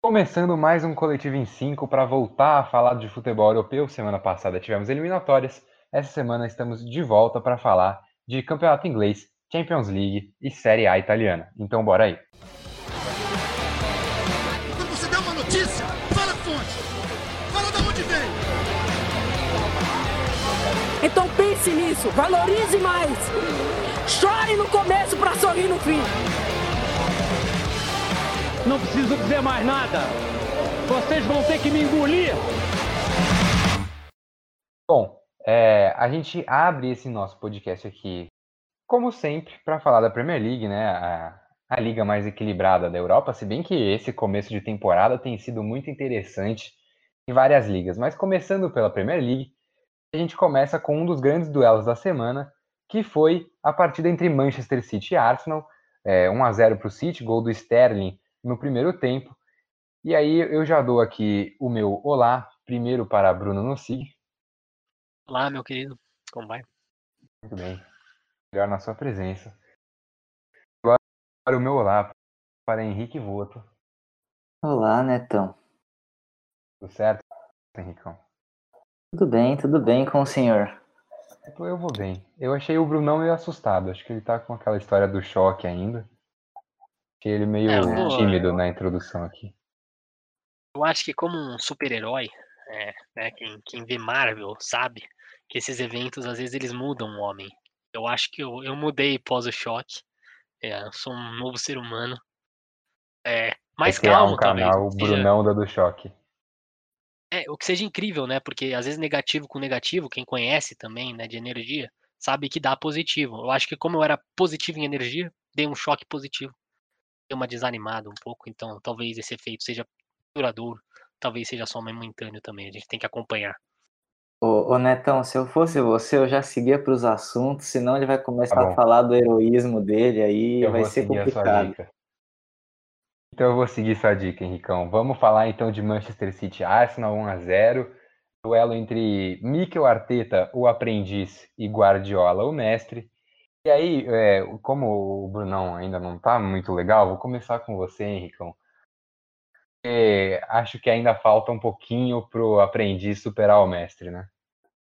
Começando mais um Coletivo em 5 para voltar a falar de futebol europeu. Semana passada tivemos eliminatórias. Essa semana estamos de volta para falar de campeonato inglês, Champions League e Série A italiana. Então bora aí. Quando você der uma notícia, fala a fonte. Fala da onde vem. Então pense nisso, valorize mais. Chore no começo para sorrir no fim. Não preciso dizer mais nada. Vocês vão ter que me engolir. Bom, é, a gente abre esse nosso podcast aqui, como sempre, para falar da Premier League, né? A, a liga mais equilibrada da Europa, se bem que esse começo de temporada tem sido muito interessante em várias ligas. Mas começando pela Premier League, a gente começa com um dos grandes duelos da semana, que foi a partida entre Manchester City e Arsenal. É, 1 a 0 para o City, gol do Sterling no primeiro tempo. E aí eu já dou aqui o meu olá, primeiro para Bruno Nossig. Olá, meu querido. Como vai? Muito bem. Melhor na sua presença. Agora o meu olá para Henrique Voto. Olá, Netão. Tudo certo, Henricão? Tudo bem, tudo bem com o senhor. Eu vou bem. Eu achei o Brunão meio assustado. Acho que ele tá com aquela história do choque ainda. Achei ele meio É, vou- tímido na introdução aqui. Eu acho que como um super-herói, é, né, quem, quem vê Marvel sabe que esses eventos às vezes eles mudam o homem. Eu acho que eu, eu mudei pós o choque. É, eu sou um novo ser humano. É, mais criar calmo, um canal talvez. seja- Brunão dando choque. É, o que seja incrível, né? Porque às vezes negativo com negativo, quem conhece também, né, de energia, sabe que dá positivo. Eu acho que como eu era positivo em energia, dei um choque positivo. Uma desanimada um pouco, então talvez esse efeito seja duradouro, talvez seja só momentâneo também. A gente tem que acompanhar. Ô, ô, Netão, se eu fosse você, eu já seguia para os assuntos, senão ele vai começar Tá a falar do heroísmo dele, aí Eu vai vou ser seguir a sua complicado. dica. Então eu vou seguir sua dica, Henricão. Vamos falar então de Manchester City Arsenal 1 a 0 Duelo entre Mikel Arteta, o aprendiz, e Guardiola, o mestre. E aí, é, como o Brunão ainda não tá muito legal, vou começar com você, Henricão. Porque acho que ainda falta um pouquinho pro aprendiz superar o mestre, né?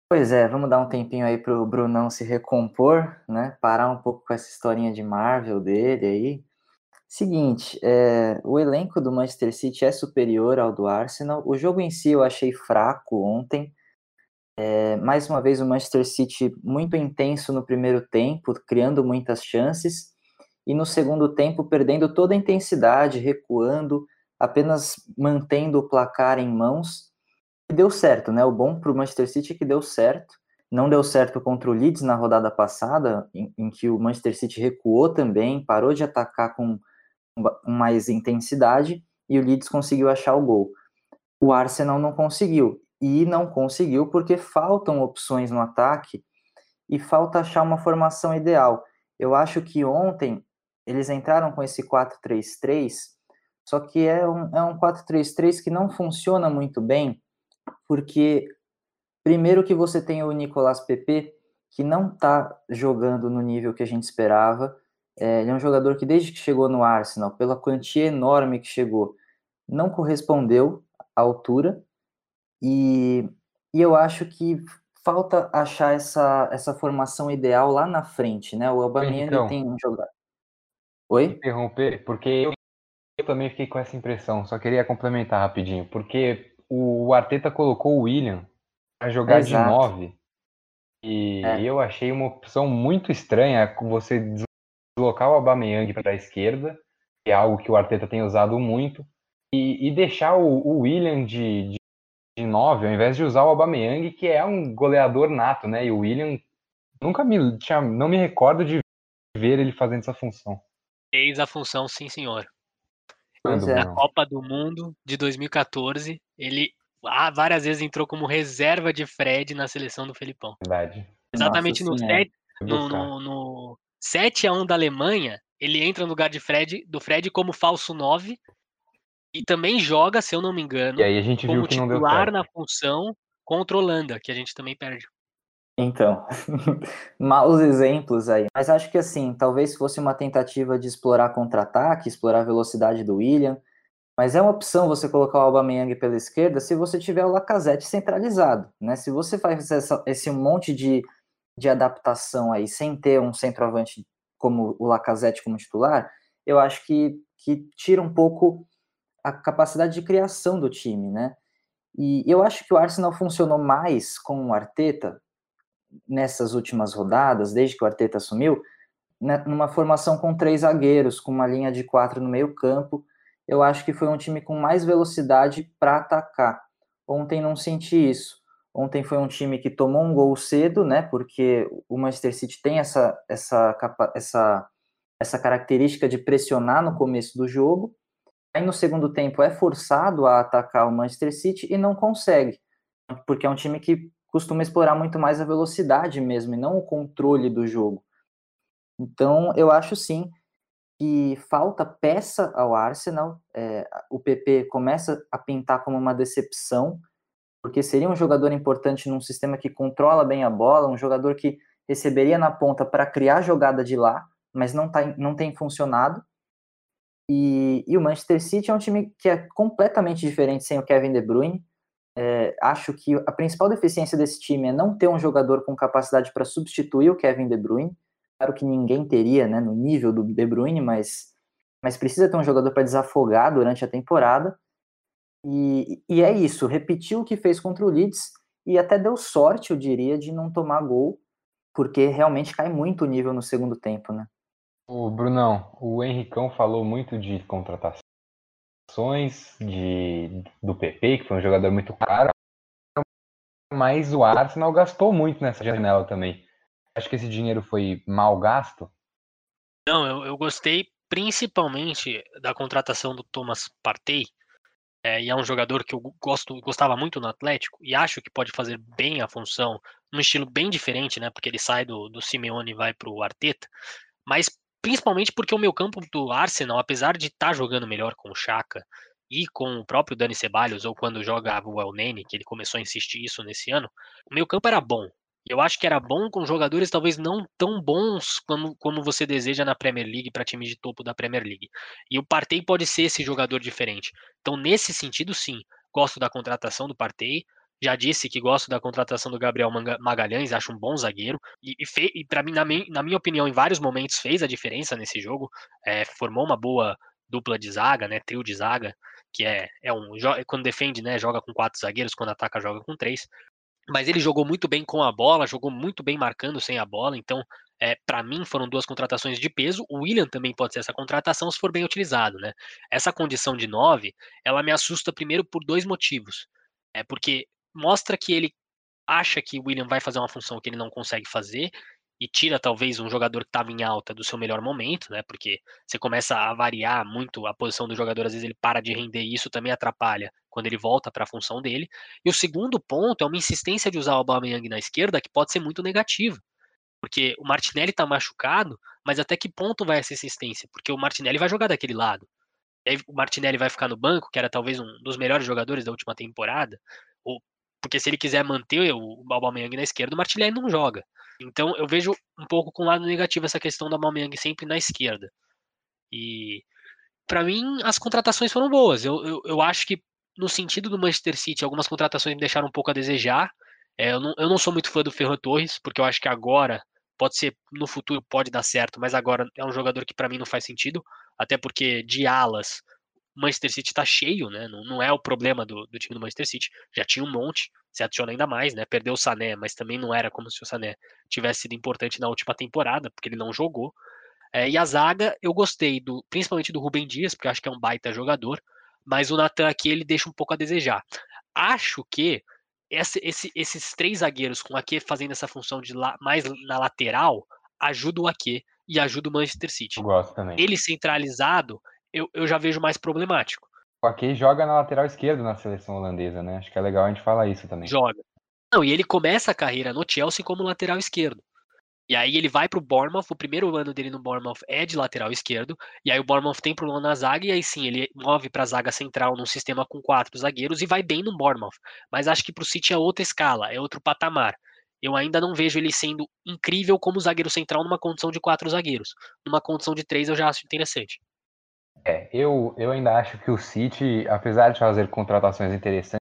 Pois é, vamos dar um tempinho aí pro Brunão se recompor, né? Parar um pouco com essa historinha de Marvel dele aí. Seguinte, é, o elenco do Manchester City é superior ao do Arsenal. O jogo em si eu achei fraco ontem. É, mais uma vez o Manchester City muito intenso no primeiro tempo, criando muitas chances, e no segundo tempo perdendo toda a intensidade, recuando, apenas mantendo o placar em mãos. E deu certo, né? O bom para o Manchester City é que deu certo. Não deu certo contra o Leeds na rodada passada, em, em que o Manchester City recuou também, parou de atacar com com mais intensidade e o Leeds conseguiu achar o gol. O Arsenal não conseguiu. E não conseguiu porque faltam opções no ataque e falta achar uma formação ideal. Eu acho que ontem eles entraram com esse 4-3-3, só que é um, é um 4-3-3 que não funciona muito bem, porque primeiro que você tem o Nicolas Pepe, que não está jogando no nível que a gente esperava, é, ele é um jogador que, desde que chegou no Arsenal, pela quantia enorme que chegou, não correspondeu à altura. E, e eu acho que falta achar essa, essa formação ideal lá na frente, né? O Aubameyang Então. tem um jogador... Oi? interromper, porque eu, eu também fiquei com essa impressão, só queria complementar rapidinho, porque o Arteta colocou o William para jogar de Exato. 9 e É. eu achei uma opção muito estranha com você deslocar o Aubameyang para a esquerda, que é algo que o Arteta tem usado muito, e, e deixar o, o William de, de, de 9, ao invés de usar o Aubameyang, que é um goleador nato, né? E o William nunca me tinha, não me recordo de ver ele fazendo essa função. Fez a função, sim, senhor. Pois é. Na Bruno? Copa do Mundo de 2014, ele ah, várias vezes entrou como reserva de Fred na seleção do Felipão. Verdade. Exatamente no, Senhora. set, Fui no, buscar. no, no 7 a 1 da Alemanha, ele entra no lugar de Fred, do Fred como falso 9 e também joga, se eu não me engano, E aí a gente viu como que não deu titular certo. na função contra a Holanda, que a gente também perde. Então, maus exemplos aí. Mas acho que assim, talvez fosse uma tentativa de explorar contra-ataque, explorar a velocidade do William. Mas é uma opção você colocar o Aubameyang pela esquerda se você tiver o Lacazette centralizado, né? Se você faz essa, esse monte de, de adaptação aí sem ter um centroavante como o Lacazette como titular, eu acho que, que tira um pouco a capacidade de criação do time, né? E eu acho que o Arsenal funcionou mais com o Arteta nessas últimas rodadas, desde que o Arteta assumiu, né, numa formação com três zagueiros, com uma linha de quatro no meio campo. Eu acho que foi um time com mais velocidade para atacar. Ontem não senti isso. Ontem foi um time que tomou um gol cedo, né? Porque o Manchester City tem essa, essa, essa, essa característica de pressionar no começo do jogo. Aí no segundo tempo é forçado a atacar o Manchester City e não consegue, porque é um time que costuma explorar muito mais a velocidade mesmo e não o controle do jogo. Então, eu acho sim que falta peça ao Arsenal. É, o PP começa a pintar como uma decepção, porque seria um jogador importante num sistema que controla bem a bola, um jogador que receberia na ponta para criar jogada de lá, mas não, tá, não tem funcionado. E, e, o Manchester City é um time que é completamente diferente sem o Kevin De Bruyne é, acho que a principal deficiência desse time é não ter um jogador com capacidade para substituir o Kevin De Bruyne. Claro que ninguém teria, né, no nível do De Bruyne, mas, mas precisa ter um jogador para desafogar durante a temporada. E, e é isso, repetiu o que fez contra o Leeds e até deu sorte, eu diria, de não tomar gol, porque realmente cai muito o nível no segundo tempo, né? O Brunão, o Henricão falou muito de contratação de, do PP, que foi um jogador muito caro, mas o Arsenal gastou muito nessa janela também. Acho que esse dinheiro foi mal gasto. Não, eu, eu gostei principalmente da contratação do Thomas Partey, é, e é um jogador que eu gosto, gostava muito no Atlético, e acho que pode fazer bem a função, num estilo bem diferente, né? Porque ele sai do, do Simeone e vai para o Arteta, mas principalmente porque o meu campo do Arsenal, apesar de estar tá jogando melhor com o Chaka e com o próprio Dani Ceballos, ou quando jogava o El Nene, que ele começou a insistir isso nesse ano, o meu campo era bom. Eu acho que era bom com jogadores talvez não tão bons como, como você deseja na Premier League para time de topo da Premier League. E o Partey pode ser esse jogador diferente. Então, nesse sentido, sim, gosto da contratação do Partey. Já disse que gosto da contratação do Gabriel Magalhães, acho um bom zagueiro. E, e, e para mim, na, na, minha opinião, em vários momentos fez a diferença nesse jogo. É, formou uma boa dupla de zaga, né? Trio de zaga, que é, é um. Quando defende, né? Joga com quatro zagueiros, quando ataca, joga com três. Mas ele jogou muito bem com a bola, jogou muito bem marcando sem a bola. Então, é, para mim, foram duas contratações de peso. O William também pode ser essa contratação se for bem utilizado, né? Essa condição de nove, ela me assusta primeiro por dois motivos. É porque mostra que ele acha que o William vai fazer uma função que ele não consegue fazer e tira talvez um jogador que estava em alta do seu melhor momento, né? Porque você começa a variar muito a posição do jogador, às vezes ele para de render e isso também atrapalha quando ele volta para a função dele. E o segundo ponto é uma insistência de usar o Aubameyang na esquerda que pode ser muito negativa. Porque o Martinelli está machucado, mas até que ponto vai essa insistência? Porque o Martinelli vai jogar daquele lado. O Martinelli vai ficar no banco, que era talvez um dos melhores jogadores da última temporada, ou porque se ele quiser manter o Aubameyang na esquerda, o Martinelli não joga. Então eu vejo um pouco com o lado negativo essa questão do Aubameyang sempre na esquerda. E para mim as contratações foram boas. Eu, eu, eu, acho que no sentido do Manchester City, algumas contratações me deixaram um pouco a desejar. É, eu, não, eu não sou muito fã do Ferran Torres, porque eu acho que agora pode ser no futuro pode dar certo, mas agora é um jogador que para mim não faz sentido, até porque de alas Manchester City está cheio, né? Não, não, é o problema do, do, time do Manchester City. Já tinha um monte, se adiciona ainda mais, né? Perdeu o Sané, mas também não era como se o Sané tivesse sido importante na última temporada, porque ele não jogou. É, e a zaga, eu gostei do, principalmente do Rubem Dias, porque eu acho que é um baita jogador, mas o Natan aqui ele deixa um pouco a desejar. Acho que esse, esse, esses três zagueiros com o Ake fazendo essa função de la, mais na lateral ajuda o Ake e ajuda o Manchester City. Eu gosto também. Ele centralizado, eu, eu já vejo mais problemático. O Ake joga na lateral esquerda na seleção holandesa, né? Acho que é legal a gente falar isso também. Joga. Não, e ele começa a carreira no Chelsea como lateral esquerdo. E aí ele vai pro Bournemouth, o primeiro ano dele no Bournemouth é de lateral esquerdo, e aí o Bournemouth tem problema na zaga, e aí sim, ele move pra zaga central num sistema com quatro zagueiros e vai bem no Bournemouth. Mas acho que pro City é outra escala, é outro patamar. Eu ainda não vejo ele sendo incrível como zagueiro central numa condição de quatro zagueiros. Numa condição de três eu já acho interessante. É, eu, eu ainda acho que o City, apesar de fazer contratações interessantes,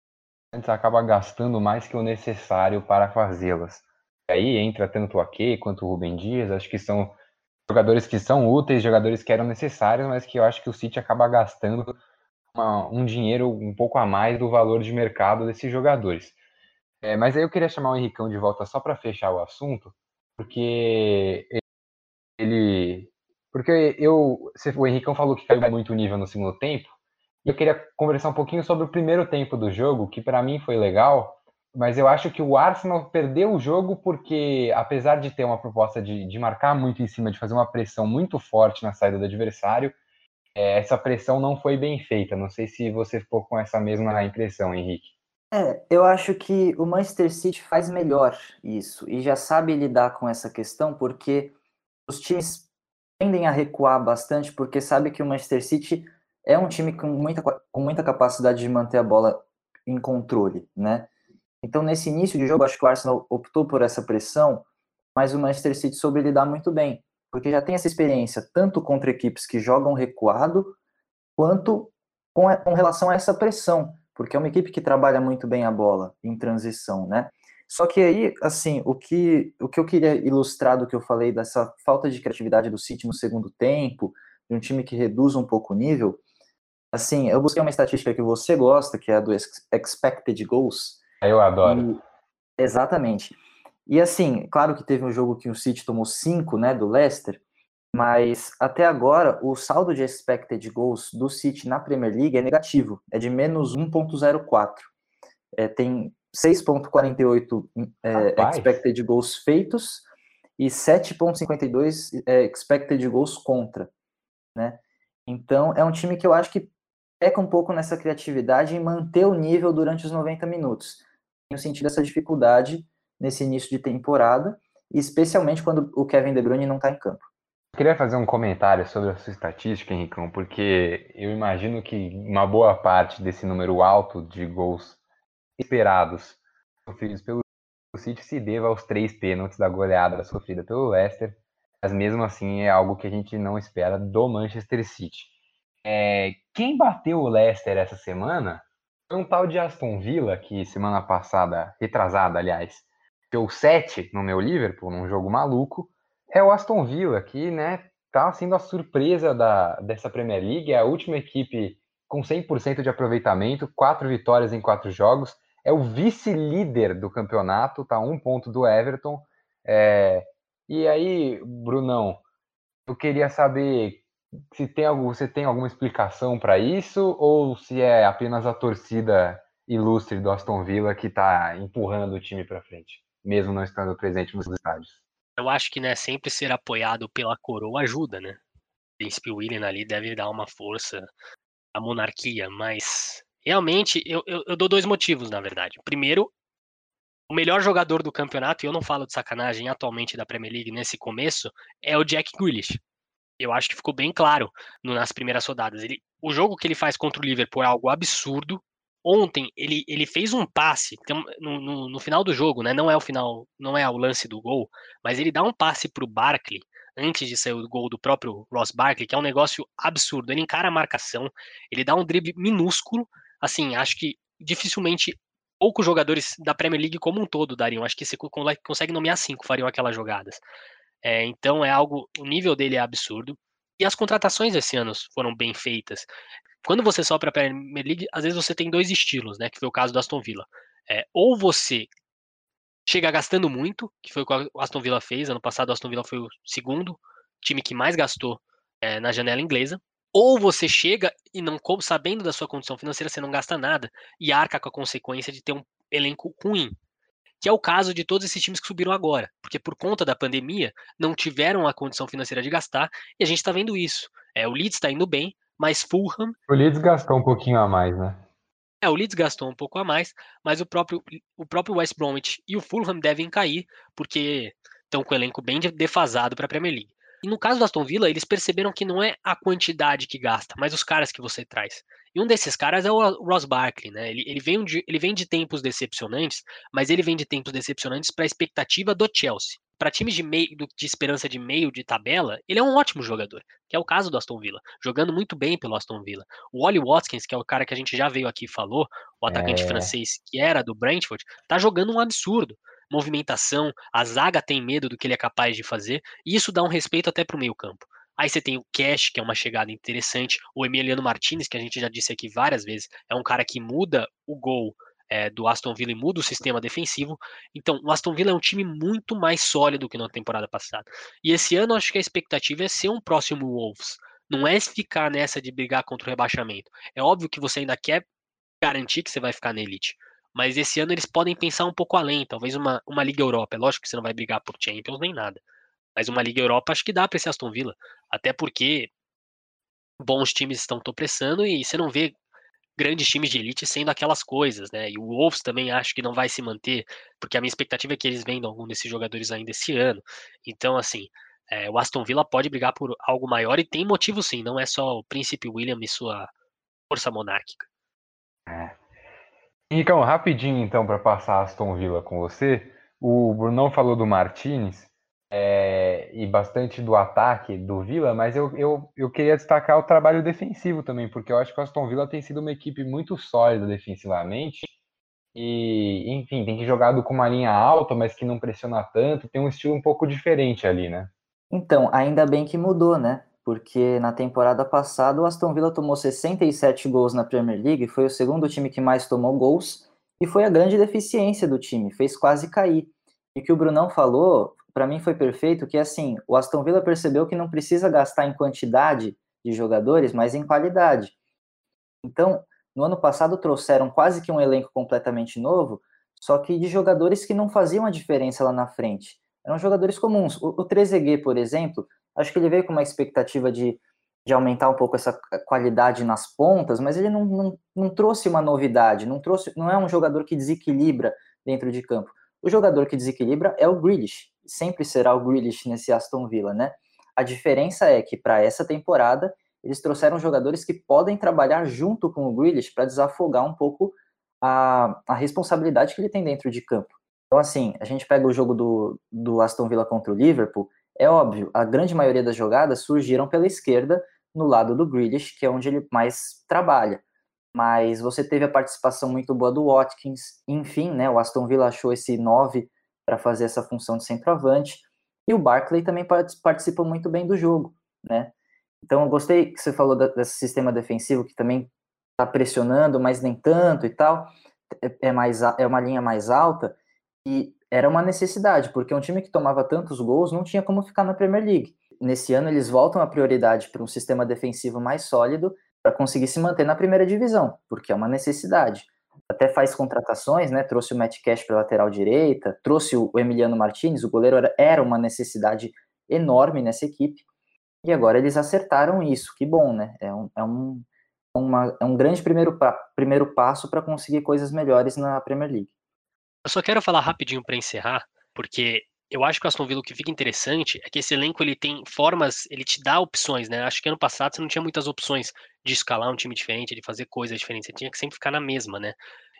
acaba gastando mais que o necessário para fazê-las. Aí entra tanto o Ake quanto o Rubem Dias, acho que são jogadores que são úteis, jogadores que eram necessários, mas que eu acho que o City acaba gastando uma, um dinheiro um pouco a mais do valor de mercado desses jogadores. É, mas aí eu queria chamar o Henricão de volta só para fechar o assunto, porque ele. Porque eu. O Henricão falou que caiu muito o nível no segundo tempo. E eu queria conversar um pouquinho sobre o primeiro tempo do jogo, que para mim foi legal, mas eu acho que o Arsenal perdeu o jogo porque, apesar de ter uma proposta de, de marcar muito em cima, de fazer uma pressão muito forte na saída do adversário, é, essa pressão não foi bem feita. Não sei se você ficou com essa mesma impressão, Henrique. É, eu acho que o Manchester City faz melhor isso e já sabe lidar com essa questão porque os times tendem a recuar bastante porque sabe que o Manchester City é um time com muita, com muita capacidade de manter a bola em controle, né? Então, nesse início de jogo, acho que o Arsenal optou por essa pressão, mas o Manchester City soube lidar muito bem, porque já tem essa experiência tanto contra equipes que jogam recuado, quanto com, com relação a essa pressão porque é uma equipe que trabalha muito bem a bola em transição, né? Só que aí, assim, o que, o que eu queria ilustrar do que eu falei dessa falta de criatividade do City no segundo tempo, de um time que reduz um pouco o nível, assim, eu busquei uma estatística que você gosta, que é a do expected goals. Eu adoro. E, exatamente. E assim, claro que teve um jogo que o City tomou cinco, né, do Leicester, mas até agora o saldo de expected goals do City na Premier League é negativo, é de menos 1.04. É, tem 6.48 é, expected goals feitos e 7.52 é, expected goals contra, né? Então é um time que eu acho que peca um pouco nessa criatividade em manter o nível durante os 90 minutos. Tenho sentido essa dificuldade nesse início de temporada, especialmente quando o Kevin De Bruyne não está em campo. Queria fazer um comentário sobre a sua estatística, Henricão, porque eu imagino que uma boa parte desse número alto de gols esperados sofridos pelo City se deva aos três pênaltis da goleada sofrida pelo Leicester, mas mesmo assim é algo que a gente não espera do Manchester City. É, quem bateu o Leicester essa semana foi um tal de Aston Villa, que semana passada, retrasada, aliás, deu 7 no meu Liverpool, num jogo maluco, é o Aston Villa, que né, tá sendo a surpresa da, dessa Premier League, é a última equipe com 100% de aproveitamento, quatro vitórias em quatro jogos, é o vice-líder do campeonato, tá um ponto do Everton. É... E aí, Brunão, eu queria saber se tem algo, você tem alguma explicação para isso ou se é apenas a torcida ilustre do Aston Villa que está empurrando o time para frente, mesmo não estando presente nos estádios eu acho que né, sempre ser apoiado pela coroa ajuda, né? Príncipe William ali deve dar uma força à monarquia, mas realmente eu, eu, eu, dou dois motivos, na verdade. Primeiro, o melhor jogador do campeonato, e eu não falo de sacanagem atualmente da Premier League nesse começo, é o Jack Grealish. Eu acho que ficou bem claro nas primeiras rodadas. Ele, o jogo que ele faz contra o Liverpool é algo absurdo, ontem ele, ele fez um passe no, no, no, final do jogo, né? Não é o final, não é o lance do gol, mas ele dá um passe para o Barkley antes de sair o gol do próprio Ross Barkley, que é um negócio absurdo. Ele encara a marcação, ele dá um drible minúsculo, assim, acho que dificilmente poucos jogadores da Premier League como um todo dariam. Acho que você consegue nomear cinco fariam aquelas jogadas. É, então é algo, o nível dele é absurdo. E as contratações esse ano foram bem feitas quando você sobe para a Premier League, às vezes você tem dois estilos, né? Que foi o caso do Aston Villa. É, ou você chega gastando muito, que foi o que o Aston Villa fez. Ano passado, o Aston Villa foi o segundo time que mais gastou é, na janela inglesa. Ou você chega e não sabendo da sua condição financeira, você não gasta nada e arca com a consequência de ter um elenco ruim. Que é o caso de todos esses times que subiram agora, porque por conta da pandemia não tiveram a condição financeira de gastar e a gente está vendo isso. É, o Leeds está indo bem, mas Fulham. O Leeds gastou um pouquinho a mais, né? É, o Leeds gastou um pouco a mais, mas o próprio, o próprio West Bromwich e o Fulham devem cair, porque estão com o elenco bem defasado para a Premier League. E no caso do Aston Villa, eles perceberam que não é a quantidade que gasta, mas os caras que você traz. E um desses caras é o Ross Barkley, né? Ele, ele, vem de, ele vem de tempos decepcionantes, mas ele vem de tempos decepcionantes para a expectativa do Chelsea. para times de meio de esperança de meio de tabela, ele é um ótimo jogador, que é o caso do Aston Villa, jogando muito bem pelo Aston Villa. O Oli Watkins, que é o cara que a gente já veio aqui e falou, o atacante é... francês que era do Brentford, tá jogando um absurdo. Movimentação, a zaga tem medo do que ele é capaz de fazer, e isso dá um respeito até pro meio-campo. Aí você tem o Cash, que é uma chegada interessante, o Emiliano Martinez, que a gente já disse aqui várias vezes, é um cara que muda o gol é, do Aston Villa e muda o sistema defensivo. Então, o Aston Villa é um time muito mais sólido que na temporada passada. E esse ano, acho que a expectativa é ser um próximo Wolves. Não é ficar nessa de brigar contra o rebaixamento. É óbvio que você ainda quer garantir que você vai ficar na elite. Mas esse ano eles podem pensar um pouco além, talvez uma, uma Liga Europa. É lógico que você não vai brigar por Champions nem nada. Mas uma Liga Europa acho que dá para esse Aston Villa. Até porque bons times estão tropeçando e você não vê grandes times de elite sendo aquelas coisas, né? E o Wolves também acho que não vai se manter, porque a minha expectativa é que eles vendam algum desses jogadores ainda esse ano. Então, assim, é, o Aston Villa pode brigar por algo maior e tem motivo sim, não é só o Príncipe William e sua força monárquica. É. Então, rapidinho então para passar Aston Villa com você, o Brunão falou do Martinez, é, e bastante do ataque do Villa, mas eu, eu, eu queria destacar o trabalho defensivo também, porque eu acho que o Aston Villa tem sido uma equipe muito sólida defensivamente. E, enfim, tem que jogado com uma linha alta, mas que não pressiona tanto, tem um estilo um pouco diferente ali, né? Então, ainda bem que mudou, né? Porque na temporada passada o Aston Villa tomou 67 gols na Premier League, foi o segundo time que mais tomou gols, e foi a grande deficiência do time, fez quase cair. E que o Brunão falou para mim foi perfeito, que assim, o Aston Villa percebeu que não precisa gastar em quantidade de jogadores, mas em qualidade. Então, no ano passado trouxeram quase que um elenco completamente novo, só que de jogadores que não faziam a diferença lá na frente. Eram jogadores comuns. O, o Trezeguet, por exemplo, acho que ele veio com uma expectativa de, de aumentar um pouco essa qualidade nas pontas, mas ele não, não, não trouxe uma novidade, não trouxe, não é um jogador que desequilibra dentro de campo. O jogador que desequilibra é o Grealish sempre será o Grealish nesse Aston Villa, né? A diferença é que para essa temporada eles trouxeram jogadores que podem trabalhar junto com o Grealish para desafogar um pouco a, a responsabilidade que ele tem dentro de campo. Então, assim, a gente pega o jogo do, do Aston Villa contra o Liverpool, é óbvio, a grande maioria das jogadas surgiram pela esquerda, no lado do Grealish, que é onde ele mais trabalha. Mas você teve a participação muito boa do Watkins, enfim, né, o Aston Villa achou esse 9 para fazer essa função de centroavante. E o Barkley também participa muito bem do jogo, né? Então, eu gostei que você falou desse sistema defensivo que também está pressionando, mas nem tanto e tal. É, é, mais, é uma linha mais alta e era uma necessidade, porque um time que tomava tantos gols não tinha como ficar na Premier League. Nesse ano, eles voltam a prioridade para um sistema defensivo mais sólido para conseguir se manter na primeira divisão, porque é uma necessidade até faz contratações, né? Trouxe o Matt Cash para lateral direita, trouxe o Emiliano Martinez, o goleiro era, era uma necessidade enorme nessa equipe. E agora eles acertaram isso, que bom, né? É um, é um, uma, é um grande primeiro, primeiro passo para conseguir coisas melhores na Premier League. Eu só quero falar rapidinho para encerrar, porque eu acho que o Aston Villa o que fica interessante é que esse elenco ele tem formas, ele te dá opções, né? Acho que ano passado você não tinha muitas opções de escalar um time diferente, de fazer coisas diferentes, você tinha que sempre ficar na mesma, né?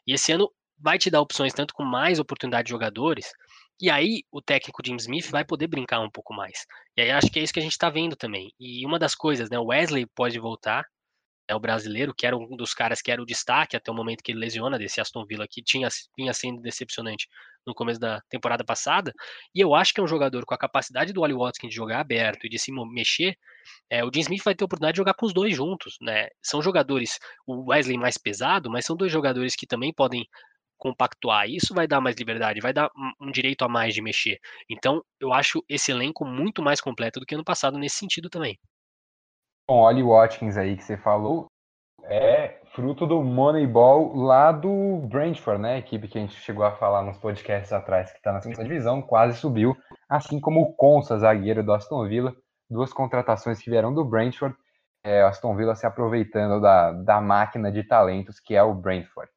E esse ano vai te dar opções tanto com mais oportunidade de jogadores, e aí o técnico Jim Smith vai poder brincar um pouco mais. E aí acho que é isso que a gente está vendo também. E uma das coisas, né? O Wesley pode voltar, é o brasileiro, que era um dos caras que era o destaque até o momento que ele lesiona desse Aston Villa, que tinha, vinha sendo decepcionante no começo da temporada passada. E eu acho que é um jogador com a capacidade do Oli Watkins de jogar aberto e de se mexer. É, o Jim Smith vai ter a oportunidade de jogar com os dois juntos. Né? São jogadores, o Wesley mais pesado, mas são dois jogadores que também podem compactuar. Isso vai dar mais liberdade, vai dar um direito a mais de mexer. Então, eu acho esse elenco muito mais completo do que ano passado nesse sentido também. Bom, Oli Watkins aí que você falou é fruto do Moneyball lá do Brentford, né? Equipe que a gente chegou a falar nos podcasts atrás, que está na segunda divisão, quase subiu, assim como o Consa, zagueiro do Aston Villa, duas contratações que vieram do Brentford, é, Aston Villa se aproveitando da, da máquina de talentos que é o Brentford.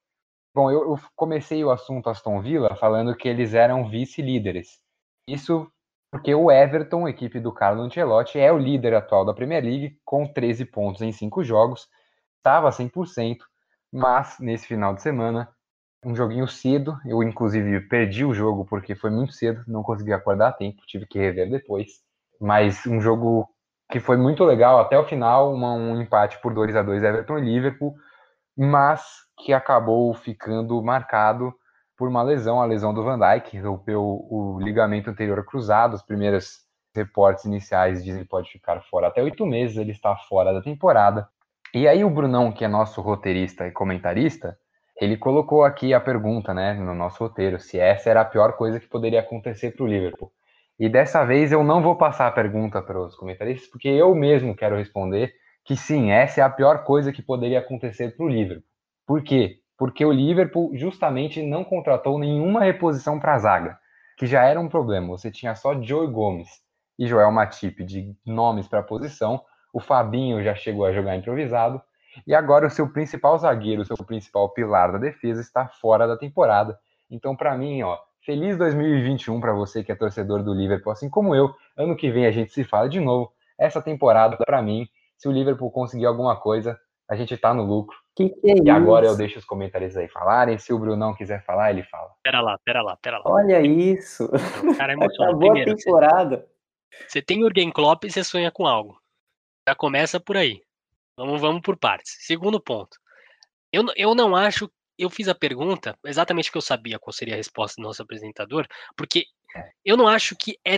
Bom, eu, eu comecei o assunto Aston Villa falando que eles eram vice-líderes. Isso porque o Everton, equipe do Carlo Ancelotti, é o líder atual da Premier League, com 13 pontos em 5 jogos, estava 100%, mas nesse final de semana um joguinho cedo. Eu, inclusive, perdi o jogo porque foi muito cedo, não consegui acordar a tempo, tive que rever depois. Mas um jogo que foi muito legal até o final, uma, um empate por 2 a 2 Everton e Liverpool, mas que acabou ficando marcado por uma lesão, a lesão do Van Dijk, rompeu o ligamento anterior cruzado, os primeiros reportes iniciais dizem que pode ficar fora até oito meses, ele está fora da temporada. E aí o Brunão, que é nosso roteirista e comentarista, ele colocou aqui a pergunta, né, no nosso roteiro, se essa era a pior coisa que poderia acontecer para o Liverpool. E dessa vez eu não vou passar a pergunta para os comentaristas, porque eu mesmo quero responder que sim, essa é a pior coisa que poderia acontecer para o Liverpool. Por quê? Porque o Liverpool justamente não contratou nenhuma reposição para a zaga, que já era um problema. Você tinha só Joe Gomes e Joel Matip de nomes para a posição. O Fabinho já chegou a jogar improvisado. E agora o seu principal zagueiro, o seu principal pilar da defesa está fora da temporada. Então, para mim, ó, Feliz 2021 para você que é torcedor do Liverpool, assim como eu. Ano que vem a gente se fala de novo. Essa temporada, para mim, se o Liverpool conseguir alguma coisa, a gente tá no lucro. Que que é e isso? agora eu deixo os comentários aí falarem. Se o Brunão quiser falar, ele fala. Pera lá, pera lá, pera lá. Olha isso. O cara é emocionado. Acabou a Primeiro, você, temporada. você tem Jurgen Klopp e você sonha com algo. Já começa por aí. Vamos, vamos por partes. Segundo ponto. Eu, eu não acho. Eu fiz a pergunta exatamente porque eu sabia qual seria a resposta do nosso apresentador, porque É. eu não acho que é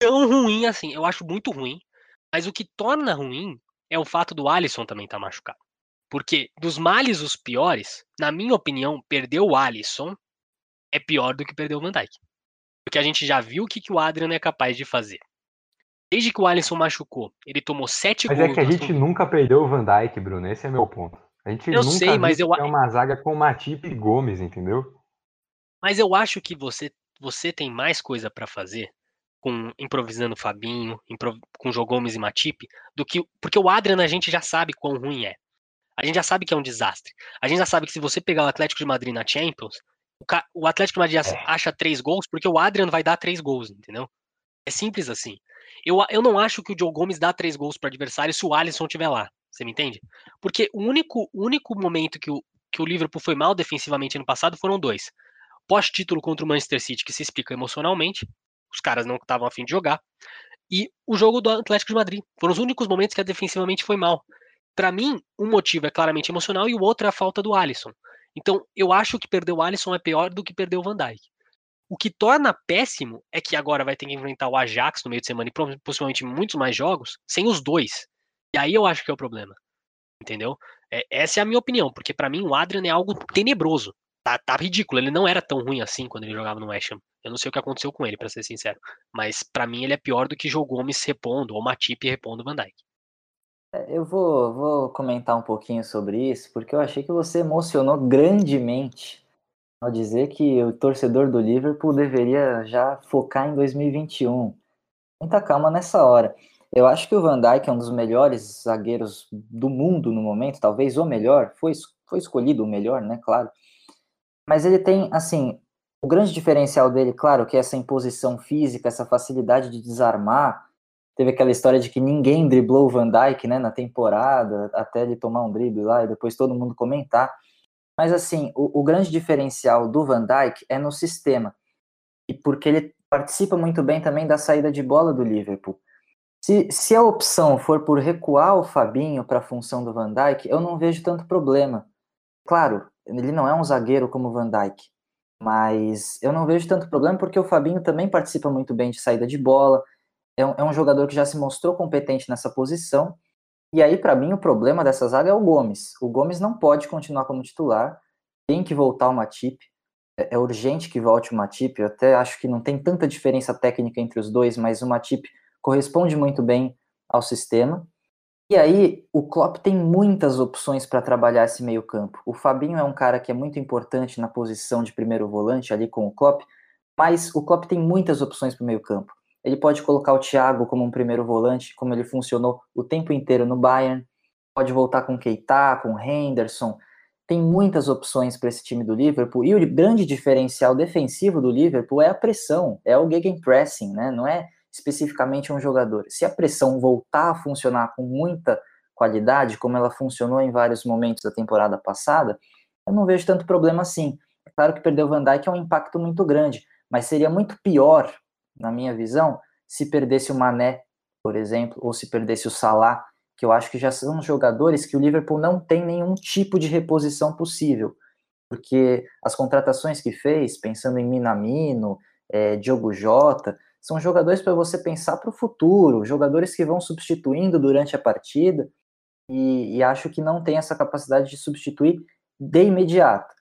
tão ruim assim. Eu acho muito ruim, mas o que torna ruim é o fato do Alisson também estar machucado. Porque dos males os piores, na minha opinião, perder o Alisson é pior do que perder o Van Dijk. Porque a gente já viu o que, que o Adrian é capaz de fazer. Desde que o Alisson machucou, ele tomou sete Mas gols. é que a gente nunca perdeu o Van Dijk, Bruno. Esse é meu ponto. A gente Eu nunca sei, mas eu é uma zaga com Matip e Gomes, entendeu? Mas eu acho que você, você tem mais coisa pra fazer com improvisando Fabinho, improv- com João Gomes e Matip, do que. Porque o Adrian a gente já sabe quão ruim é. A gente já sabe que é um desastre. A gente já sabe que se você pegar o Atlético de Madrid na Champions, o, Atlético de Madrid É. acha- três gols porque o Adrian vai dar três gols, entendeu? É simples assim. Eu, eu não acho que o Joe Gomes dá três gols pro adversário se o Alisson estiver lá. Você me entende? Porque o único, único momento que o, que o Liverpool foi mal defensivamente ano passado foram dois. Pós-título contra o Manchester City, que se explica emocionalmente, os caras não estavam afim de jogar, e o jogo do Atlético de Madrid. Foram os únicos momentos que defensivamente foi mal. Pra mim, um motivo é claramente emocional e o outro é a falta do Alisson. Então, eu acho que perder o Alisson é pior do que perder o Van Dijk. O que torna péssimo é que agora vai ter que enfrentar o Ajax no meio de semana e possivelmente muitos mais jogos sem os dois. E aí eu acho que é o problema. Entendeu? É- essa é a minha opinião, porque pra mim o Adrian é algo tenebroso. Tá, tá ridículo, ele não era tão ruim assim quando ele jogava no West Ham. Eu não sei o que aconteceu com ele, pra ser sincero. Mas pra mim ele é pior do que Joe Gomes repondo, ou Matip repondo o Van Dijk. É, Eu vou, vou comentar um pouquinho sobre isso, porque eu achei que você emocionou grandemente ao dizer que o torcedor do Liverpool deveria já focar em 2021. Muita calma nessa hora. Eu acho que o Van Dijk é um dos melhores zagueiros do mundo no momento, talvez o melhor, foi, foi escolhido o melhor, né, claro. Mas ele tem, assim, o grande diferencial dele, claro, que é essa imposição física, essa facilidade de desarmar. Teve aquela história de que ninguém driblou o Van Dijk, né, na temporada, até ele tomar um drible lá e depois todo mundo comentar. Mas, assim, o, o grande diferencial do Van Dijk é no sistema. E porque ele participa muito bem também da saída de bola do Liverpool. Se, se a opção for por recuar o Fabinho para a função do Van Dijk, eu não vejo tanto problema. Claro, ele não é um zagueiro como o Van Dijk, mas eu não vejo tanto problema porque o Fabinho também participa muito bem de saída de bola, é um, é um jogador que já se mostrou competente nessa posição. E aí, para mim, o problema dessa zaga é o Gomes. O Gomes não pode continuar como titular, tem que voltar o Matip. É, é urgente que volte o Matip. Eu até acho que não tem tanta diferença técnica entre os dois, mas o Matip corresponde muito bem ao sistema. E aí, o Klopp tem muitas opções para trabalhar esse meio-campo. O Fabinho é um cara que é muito importante na posição de primeiro volante ali com o Klopp, mas o Klopp tem muitas opções para o meio-campo. Ele pode colocar o Thiago como um primeiro volante, como ele funcionou o tempo inteiro no Bayern. Pode voltar com Keita, com Henderson. Tem muitas opções para esse time do Liverpool. E o grande diferencial defensivo do Liverpool é a pressão, é o gegenpressing, né? Não é especificamente um jogador. Se a pressão voltar a funcionar com muita qualidade, como ela funcionou em vários momentos da temporada passada, eu não vejo tanto problema assim. claro que perder o Van Dijk é um impacto muito grande, mas seria muito pior, na minha visão, se perdesse o Mané, por exemplo, ou se perdesse o Salah, que eu acho que já são jogadores que o Liverpool não tem nenhum tipo de reposição possível, porque as contratações que fez, pensando em Minamino, é, Diogo Jota, são jogadores para você pensar para o futuro, jogadores que vão substituindo durante a partida, e, e acho que não tem essa capacidade de substituir de imediato.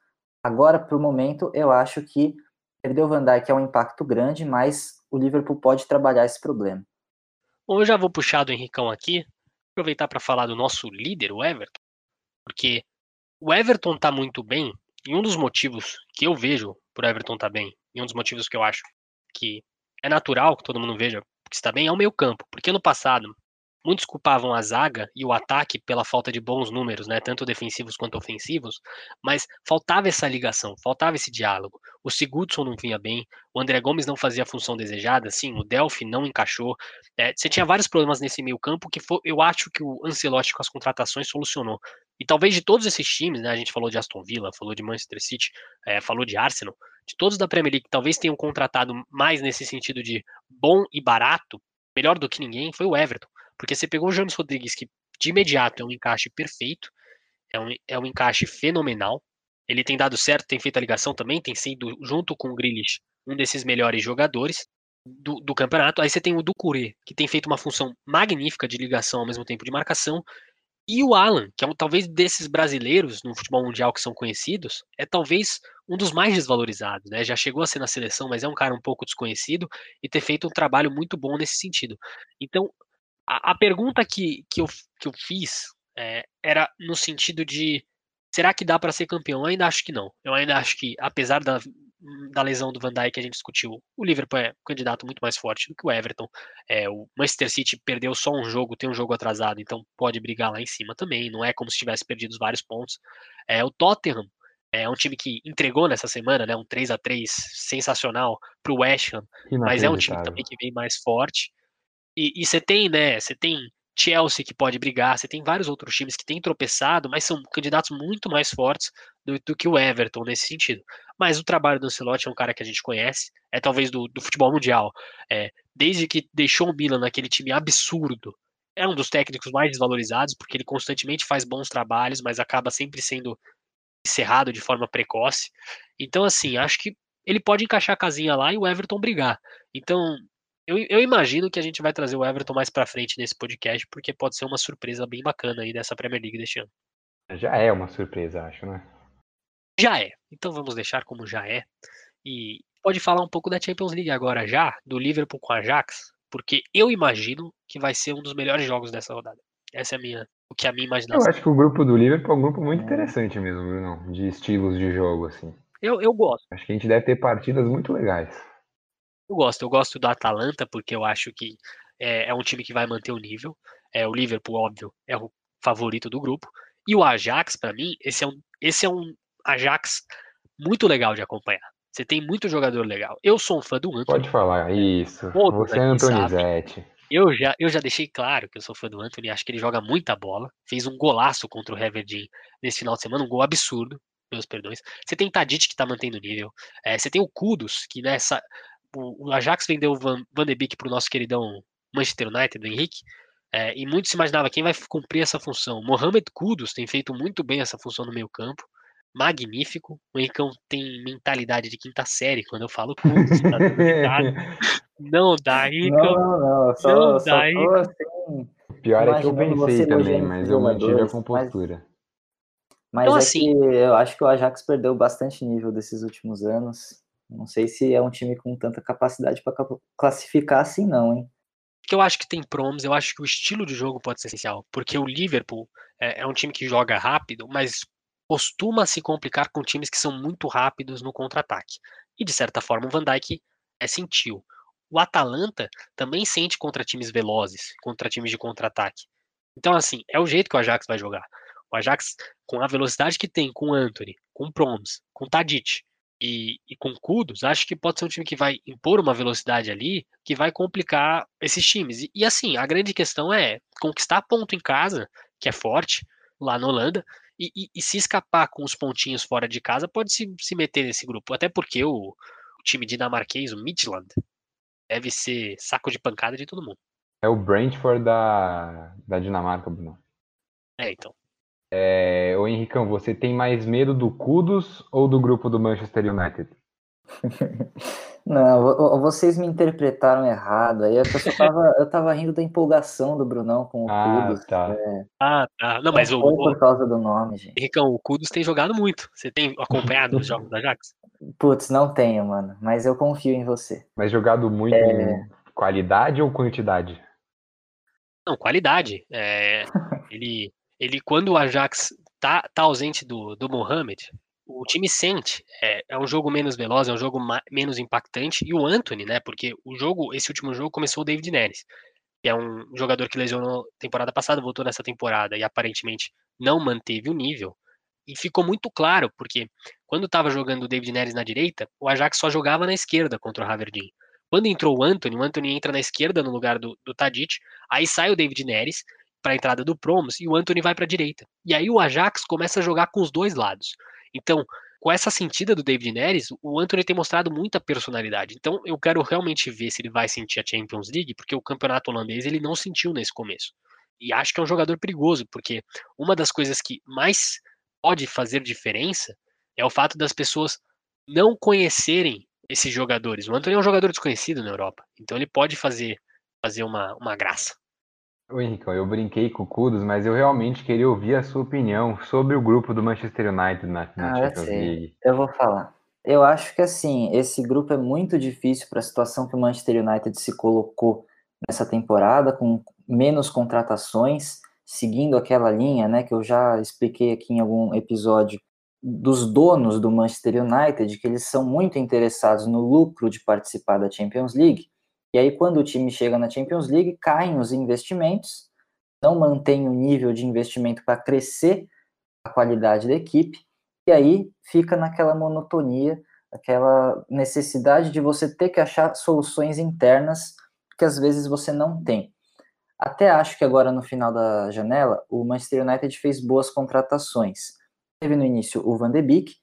Agora, para o momento, eu acho que perder o Van Dijk é um impacto grande, mas o Liverpool pode trabalhar esse problema. Bom, eu já vou puxar do Henricão aqui, aproveitar para falar do nosso líder, o Everton, porque o Everton está muito bem, e um dos motivos que eu vejo por Everton estar tá bem, e um dos motivos que eu acho que é natural que todo mundo veja que está bem, é o meio campo, porque no passado Muitos culpavam a zaga e o ataque pela falta de bons números, né, tanto defensivos quanto ofensivos, mas faltava essa ligação, faltava esse diálogo. O Sigurdsson não vinha bem, o André Gomes não fazia a função desejada, sim, o Delphi não encaixou. É, você tinha vários problemas nesse meio campo que foi, eu acho que o Ancelotti com as contratações solucionou. E talvez de todos esses times, né, a gente falou de Aston Villa, falou de Manchester City, é, falou de Arsenal, de todos da Premier League, talvez tenham contratado mais nesse sentido de bom e barato, melhor do que ninguém, foi o Everton. Porque você pegou o James Rodrigues, que de imediato é um encaixe perfeito, é um, é um encaixe fenomenal. Ele tem dado certo, tem feito a ligação também, tem sido, junto com o Grealish, um desses melhores jogadores do, do campeonato. Aí você tem o Ducuré, que tem feito uma função magnífica de ligação ao mesmo tempo de marcação. E o Alan, que é um, talvez desses brasileiros no futebol mundial que são conhecidos, é talvez um dos mais desvalorizados, né? Já chegou a ser na seleção, mas é um cara um pouco desconhecido e ter feito um trabalho muito bom nesse sentido. Então, a, a pergunta que, que, eu, que eu fiz é, era no sentido de será que dá para ser campeão? Eu ainda acho que não. Eu ainda acho que, apesar da, da lesão do Van Dijk que a gente discutiu, o Liverpool é um candidato muito mais forte do que o Everton. É, o Manchester City perdeu só um jogo, tem um jogo atrasado, então pode brigar lá em cima também. Não é como se tivesse perdido vários pontos. É, o Tottenham é um time que entregou nessa semana, né, um 3 a 3 sensacional para o West Ham, mas é um time também que vem mais forte. E você tem, né? Você tem Chelsea que pode brigar, você tem vários outros times que têm tropeçado, mas são candidatos muito mais fortes do, do, que o Everton nesse sentido. Mas o trabalho do Ancelotti é um cara que a gente conhece, é talvez do, do futebol mundial. É, desde que deixou o Milan naquele time absurdo, é um dos técnicos mais desvalorizados, porque ele constantemente faz bons trabalhos, mas acaba sempre sendo encerrado de forma precoce. Então, assim, acho que ele pode encaixar a casinha lá e o Everton brigar. Então, eu, eu, imagino que a gente vai trazer o Everton mais para frente nesse podcast, porque pode ser uma surpresa bem bacana aí dessa Premier League deste ano. Já é uma surpresa, acho, né? Já é. Então vamos deixar como já é. E pode falar um pouco da Champions League agora já, do Liverpool com a Ajax, porque eu imagino que vai ser um dos melhores jogos dessa rodada. Essa é a minha, o que a minha imaginação. Eu acho que o grupo do Liverpool é um grupo muito interessante mesmo, Bruno, de estilos de jogo assim. Eu, eu gosto. Acho que a gente deve ter partidas muito legais. Eu gosto, eu gosto do Atalanta porque eu acho que é, é um time que vai manter o nível. É, o Liverpool, óbvio, é o favorito do grupo. E o Ajax, para mim, esse é, um, esse é um Ajax muito legal de acompanhar. Você tem muito jogador legal. Eu sou um fã do Anthony. Pode falar, isso. Você é Antonizete. Eu já, eu já deixei claro que eu sou fã do Anthony, acho que ele joga muita bola. Fez um golaço contra o Heverden nesse final de semana, um gol absurdo, meus perdões. Você tem Tadic que tá mantendo o nível. É, você tem o Kudos, que nessa o Ajax vendeu o Van, Van de Beek para o nosso queridão Manchester United, do Henrique, é, e muito se imaginava quem vai cumprir essa função. Mohamed Kudus tem feito muito bem essa função no meio campo, magnífico. O Henricão tem mentalidade de quinta série quando eu falo Kudus, tá Não dá, Henricão. Não, não, só, não só dá, assim, O pior é que eu pensei também, mas eu mantive a compostura. Mas, mas então, é assim, que eu acho que o Ajax perdeu bastante nível desses últimos anos. Não sei se é um time com tanta capacidade para classificar assim, não, hein? Que eu acho que tem proms, eu acho que o estilo de jogo pode ser essencial, porque o Liverpool é, é um time que joga rápido, mas costuma se complicar com times que são muito rápidos no contra-ataque. E de certa forma o Van Dijk é sentiu. O Atalanta também sente contra times velozes, contra times de contra-ataque. Então, assim, é o jeito que o Ajax vai jogar. O Ajax, com a velocidade que tem com o Anthony, com o Proms, com o Tadic, e, e com Kudos, acho que pode ser um time que vai impor uma velocidade ali que vai complicar esses times. E, e, assim, a grande questão é conquistar ponto em casa, que é forte, lá na Holanda, E, e, e, se escapar com os pontinhos fora de casa, pode se, se meter nesse grupo. Até porque o, o time dinamarquês, o Midland, deve ser saco de pancada de todo mundo. É o Brentford da, da Dinamarca, Bruno. É, então. É, ô Henricão, você tem mais medo do Kudos ou do grupo do Manchester United? Não, vocês me interpretaram errado. Aí eu só tava, eu tava rindo da empolgação do Brunão com o ah, Kudos. Tá. É. Ah, tá. Não, mas Não o, foi o, por causa do nome, gente. Henricão, o Kudos tem jogado muito. Você tem acompanhado os jogos da Ajax? Putz, não tenho, mano. Mas eu confio em você. Mas jogado muito É. em qualidade ou quantidade? Não, qualidade. É, ele, ele, quando o Ajax tá, tá ausente do, do Mohamed, o time sente. É, é um jogo menos veloz, é um jogo menos impactante. E o Anthony, né? Porque o jogo, esse último jogo começou o David Neres, que é um jogador que lesionou temporada passada, voltou nessa temporada e aparentemente não manteve o nível. E ficou muito claro, porque quando estava jogando o David Neres na direita, o Ajax só jogava na esquerda contra o Haverdin. Quando entrou o Anthony, o Anthony entra na esquerda no lugar do, do Tadic, aí sai o David Neres para a entrada do Promos e o Anthony vai para a direita. E aí o Ajax começa a jogar com os dois lados. Então, com essa sentida do David Neres, o Anthony tem mostrado muita personalidade. Então, eu quero realmente ver se ele vai sentir a Champions League, porque o campeonato holandês ele não sentiu nesse começo. E acho que é um jogador perigoso, porque uma das coisas que mais pode fazer diferença é o fato das pessoas não conhecerem esses jogadores. O Anthony é um jogador desconhecido na Europa, então ele pode fazer, fazer uma, uma graça. Ô Henricão, eu brinquei com o Kudos, mas eu realmente queria ouvir a sua opinião sobre o grupo do Manchester United na, na Ah, Champions. League. Eu vou falar. Eu acho que assim, esse grupo é muito difícil para a situação que o Manchester United se colocou nessa temporada, com menos contratações, seguindo aquela linha, né, que eu já expliquei aqui em algum episódio dos donos do Manchester United, que eles são muito interessados no lucro de participar da Champions League. E aí, quando o time chega na Champions League, caem os investimentos, não mantém o nível de investimento para crescer a qualidade da equipe, e aí fica naquela monotonia, aquela necessidade de você ter que achar soluções internas que às vezes você não tem. Até acho que agora no final da janela, o Manchester United fez boas contratações. Teve no início o Van de Beek,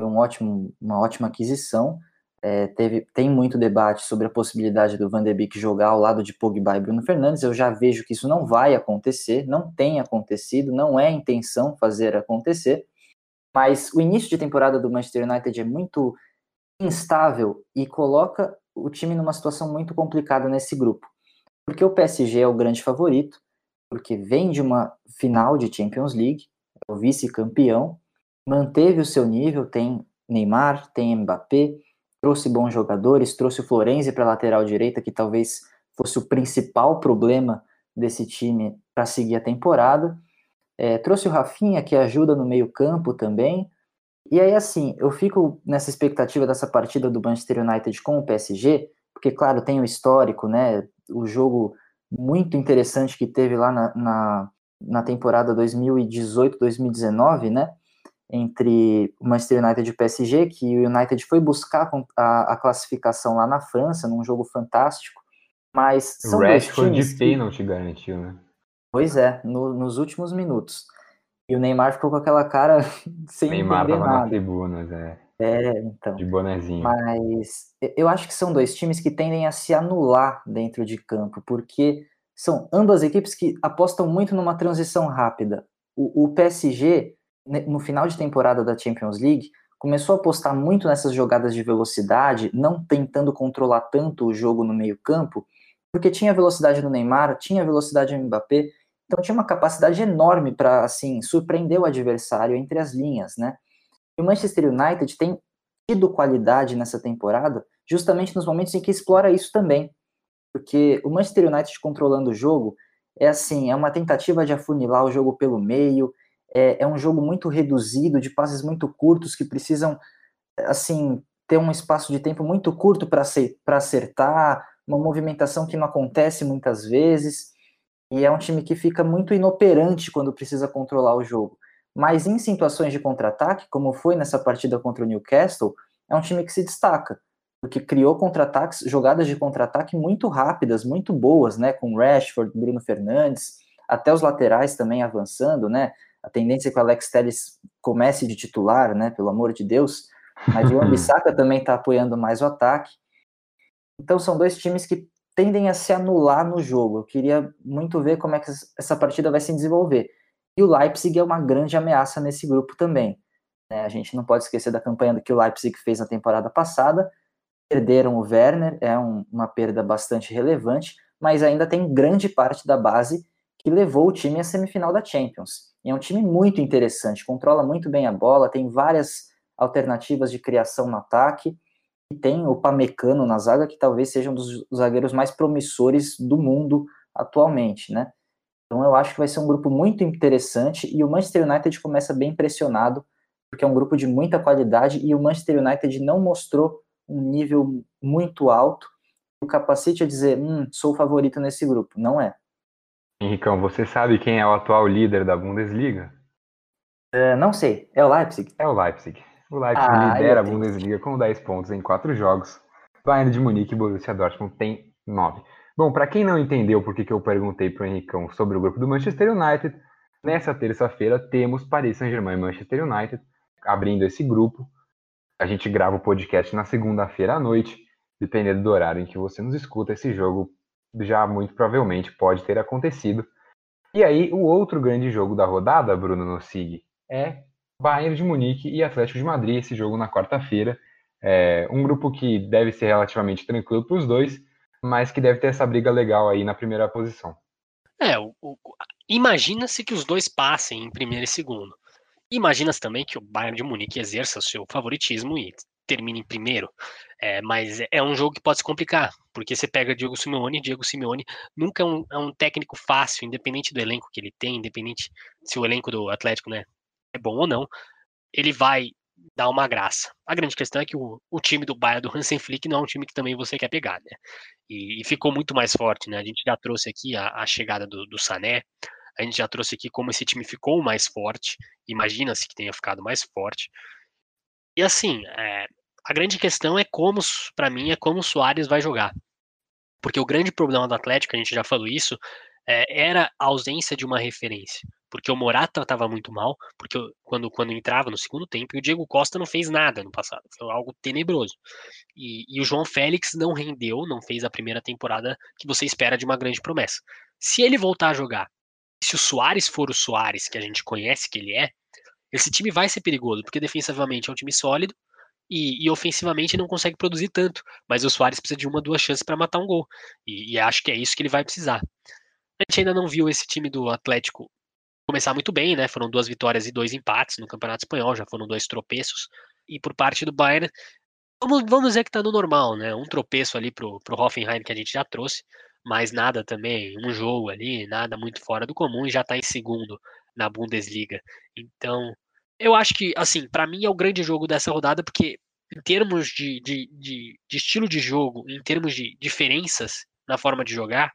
um ótimo, uma ótima aquisição. É, teve, tem muito debate sobre a possibilidade do Van de Beek jogar ao lado de Pogba e Bruno Fernandes. Eu já vejo que isso não vai acontecer, não tem acontecido, não é intenção fazer acontecer. Mas o início de temporada do Manchester United é muito instável e coloca o time numa situação muito complicada nesse grupo. Porque o PSG é o grande favorito, porque vem de uma final de Champions League, é o vice-campeão, manteve o seu nível, tem Neymar, tem Mbappé, trouxe bons jogadores, trouxe o Florenzi para a lateral direita, que talvez fosse o principal problema desse time para seguir a temporada. É, trouxe o Rafinha, que ajuda no meio-campo também. E aí, assim, eu fico nessa expectativa dessa partida do Manchester United com o PSG, porque, claro, tem o histórico, né? O jogo muito interessante que teve lá na, na, na temporada 2018-2019, né? Entre o Manchester United e o PSG, que o United foi buscar a, a classificação lá na França, num jogo fantástico. Mas são o dois Rashford times de que- pênalti garantiu, né? Pois é, no- nos últimos minutos. E o Neymar ficou com aquela cara sem Neymar entender tava nada. tribunas, é, É, então. de bonezinho. Mas eu acho que são dois times que tendem a se anular dentro de campo, porque são ambas equipes que apostam muito numa transição rápida. O, o PSG, no final de temporada da Champions League, começou a apostar muito nessas jogadas de velocidade, não tentando controlar tanto o jogo no meio-campo, porque tinha velocidade no Neymar, tinha velocidade no Mbappé, então tinha uma capacidade enorme para assim surpreender o adversário entre as linhas, né? E o Manchester United tem tido qualidade nessa temporada, justamente nos momentos em que explora isso também. Porque o Manchester United controlando o jogo é assim, é uma tentativa de afunilar o jogo pelo meio, é, é um jogo muito reduzido, de passes muito curtos que precisam, assim, ter um espaço de tempo muito curto para acertar, uma movimentação que não acontece muitas vezes, e é um time que fica muito inoperante quando precisa controlar o jogo. Mas em situações de contra-ataque, como foi nessa partida contra o Newcastle, é um time que se destaca, porque criou contra-ataques, jogadas de contra-ataque muito rápidas, muito boas, né, com Rashford, Bruno Fernandes, até os laterais também avançando, né, A tendência é que o Alex Telles comece de titular, né? Pelo amor de Deus. Mas o Ambissaca também está apoiando mais o ataque. Então são dois times que tendem a se anular no jogo. Eu queria muito ver como é que essa partida vai se desenvolver. E o Leipzig é uma grande ameaça nesse grupo também. Né? A gente não pode esquecer da campanha que o Leipzig fez na temporada passada. Perderam o Werner, é um, uma perda bastante relevante, mas ainda tem grande parte da base que levou o time à semifinal da Champions. E é um time muito interessante, controla muito bem a bola, tem várias alternativas de criação no ataque, e tem o Pamecano na zaga, que talvez seja um dos zagueiros mais promissores do mundo atualmente, né? Então eu acho que vai ser um grupo muito interessante e o Manchester United começa bem pressionado, porque é um grupo de muita qualidade e o Manchester United não mostrou um nível muito alto. O capacete a dizer, hum, sou o favorito nesse grupo. Não é. Henricão, você sabe quem é o atual líder da Bundesliga? Uh, não sei. É o Leipzig? É o Leipzig. O Leipzig ah, lidera a Bundesliga com 10 pontos em 4 jogos. Bayern de Munique e Borussia Dortmund tem 9. Bom, para quem não entendeu por que, eu perguntei para o Henricão sobre o grupo do Manchester United, nessa terça-feira temos Paris Saint-Germain e Manchester United abrindo esse grupo. A gente grava o podcast na segunda-feira à noite, dependendo do horário em que você nos escuta. Esse jogo já muito provavelmente pode ter acontecido. E aí, o outro grande jogo da rodada, Bruno Nossig, é Bayern de Munique e Atlético de Madrid, esse jogo na quarta-feira. É um grupo que deve ser relativamente tranquilo para os dois, mas que deve ter essa briga legal aí na primeira posição. É, imagina-se que os dois passem em primeiro e segundo. Imagina-se também que o Bayern de Munique exerça o seu favoritismo e termine em primeiro. É, mas é um jogo que pode se complicar, porque você pega Diego Simeone, Diego Simeone nunca é um, é um, técnico fácil, independente do elenco que ele tem, independente se o elenco do Atlético né, é bom ou não, ele vai dar uma graça. A grande questão é que o, o time do Bayern do Hansen Flick não é um time que também você quer pegar, né? E, e ficou muito mais forte, né? A gente já trouxe aqui a, a chegada do, do Sané, a gente já trouxe aqui como esse time ficou mais forte, imagina-se que tenha ficado mais forte. E assim, é, a grande questão é como, para mim, é como o Soares vai jogar. Porque o grande problema do Atlético, a gente já falou isso, é, era a ausência de uma referência porque o Morata estava muito mal, porque quando, quando entrava no segundo tempo, e o Diego Costa não fez nada no passado, foi algo tenebroso. E, e, o João Félix não rendeu, não fez a primeira temporada que você espera de uma grande promessa. Se ele voltar a jogar, se o Soares for o Soares que a gente conhece que ele é, esse time vai ser perigoso, porque defensivamente é um time sólido, e, e, ofensivamente não consegue produzir tanto. Mas o Soares precisa de uma, duas chances para matar um gol. E, e, acho que é isso que ele vai precisar. A gente ainda não viu esse time do Atlético começar muito bem, né? Foram duas vitórias e dois empates no Campeonato Espanhol, já foram dois tropeços. E por parte do Bayern, vamos, vamos dizer que tá no normal, né? Um tropeço ali pro, pro Hoffenheim que a gente já trouxe, mas nada também, um jogo ali, nada muito fora do comum e já tá em segundo na Bundesliga. Então, eu acho que, assim, para mim é o grande jogo dessa rodada, porque em termos de, de, de, de estilo de jogo, em termos de diferenças na forma de jogar,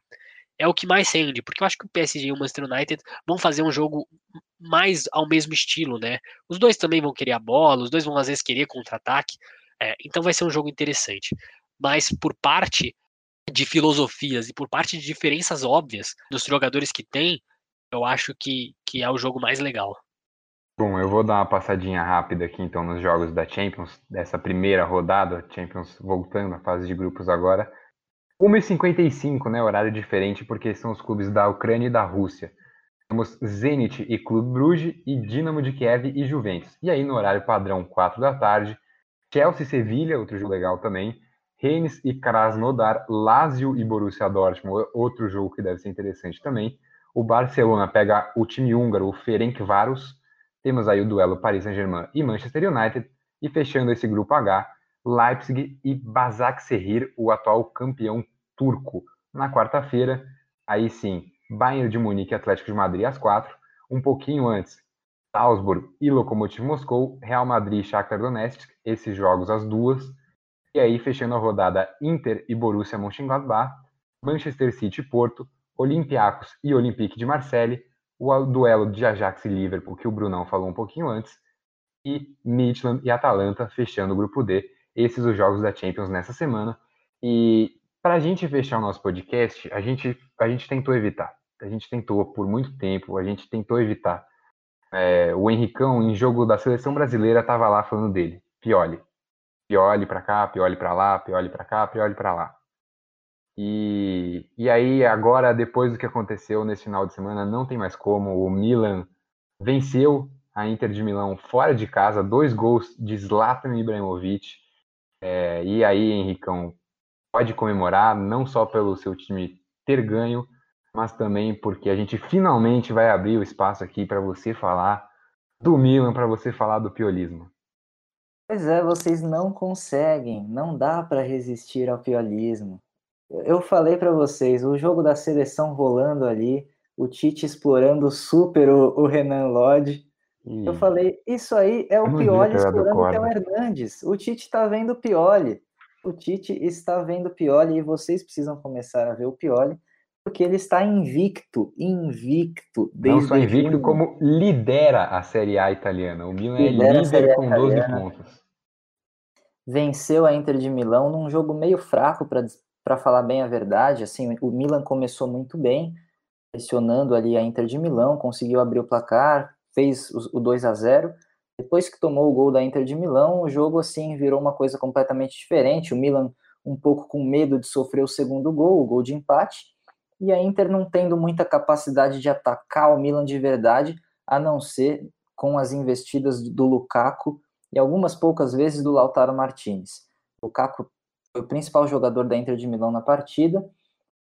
é o que mais rende, porque eu acho que o PSG e o Manchester United vão fazer um jogo mais ao mesmo estilo, né? Os dois também vão querer a bola, os dois vão às vezes querer contra-ataque, é, então vai ser um jogo interessante. Mas por parte de filosofias e por parte de diferenças óbvias dos jogadores que tem, eu acho que, que é o jogo mais legal. Bom, eu vou dar uma passadinha rápida aqui então nos jogos da Champions, dessa primeira rodada, Champions voltando à fase de grupos agora. 1h55, né? Horário diferente, porque são os clubes da Ucrânia e da Rússia. Temos Zenit e Clube Bruges, e Dinamo de Kiev e Juventus. E aí, no horário padrão, 4 da tarde, Chelsea e Sevilha, outro jogo legal também. Rennes e Krasnodar, Lazio e Borussia Dortmund, outro jogo que deve ser interessante também. O Barcelona pega o time húngaro, o Ferencváros. Temos aí o duelo Paris Saint-Germain e Manchester United. E fechando esse grupo H, Leipzig e Basaksehir, o atual campeão turco. Na quarta-feira, aí sim, Bayern de Munique e Atlético de Madrid às quatro. Um pouquinho antes, Salzburg e Lokomotiv Moscou, Real Madrid e Shakhtar Donetsk, esses jogos às duas. E aí, fechando a rodada, Inter e Borussia Mönchengladbach, Manchester City e Porto, Olympiacos e Olympique de Marseille, o duelo de Ajax e Liverpool, que o Brunão falou um pouquinho antes, e Midland e Atalanta fechando o grupo D. Esses os jogos da Champions nessa semana. E para a gente fechar o nosso podcast, a gente, a gente tentou evitar. A gente tentou por muito tempo, a gente tentou evitar É, o Henricão, em jogo da seleção brasileira, tava lá falando dele. Pioli. Pioli pra cá, Pioli pra lá, Pioli pra cá, Pioli pra lá. E, e aí, agora, depois do que aconteceu nesse final de semana, não tem mais como. O Milan venceu a Inter de Milão fora de casa, dois gols de Zlatan Ibrahimovic. É, e aí, Henricão, pode comemorar, não só pelo seu time ter ganho, mas também porque a gente finalmente vai abrir o espaço aqui para você falar do Milan, para você falar do piolismo. Pois é, vocês não conseguem, não dá para resistir ao piolismo. Eu falei para vocês, o jogo da seleção rolando ali, o Tite explorando super o, o Renan Lodge. Ih, eu falei, isso aí é o Pioli explorando o Theo Hernandes. O Tite está vendo o Pioli. O Tite está vendo o Pioli e vocês precisam começar a ver o Pioli, porque ele está invicto, invicto. Não só invicto, como lidera a Série A italiana. O Milan lidera é líder com 12 italiana. pontos. Venceu a Inter de Milão num jogo meio fraco para para falar bem a verdade, assim, o Milan começou muito bem, pressionando ali a Inter de Milão, conseguiu abrir o placar, fez o 2 a 0. Depois que tomou o gol da Inter de Milão, o jogo assim virou uma coisa completamente diferente. O Milan um pouco com medo de sofrer o segundo gol, o gol de empate, e a Inter não tendo muita capacidade de atacar o Milan de verdade, a não ser com as investidas do Lukaku e algumas poucas vezes do Lautaro Martinez. O Lukaku foi o principal jogador da Inter de Milão na partida.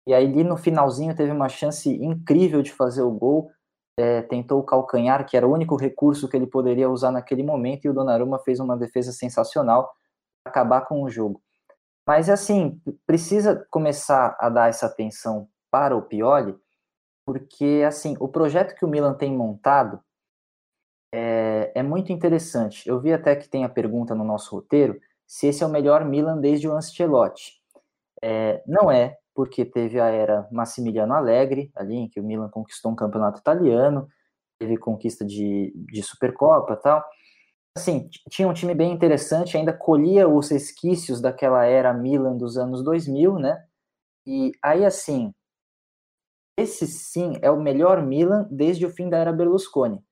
E aí, ali no finalzinho, teve uma chance incrível de fazer o gol. É, tentou o calcanhar, que era o único recurso que ele poderia usar naquele momento, e o Donnarumma fez uma defesa sensacional para acabar com o jogo. Mas, assim, precisa começar a dar essa atenção para o Pioli, porque, assim, o projeto que o Milan tem montado é, é muito interessante. Eu vi até que tem a pergunta no nosso roteiro, se esse é o melhor Milan desde o Ancelotti. É, não é, porque teve a era Massimiliano Allegri, ali em que o Milan conquistou um campeonato italiano, teve conquista de, de Supercopa e tal. Assim, tinha um time bem interessante, ainda colhia os resquícios daquela era Milan dos anos 2000, né? E aí, assim, esse sim é o melhor Milan desde o fim da era Berlusconi,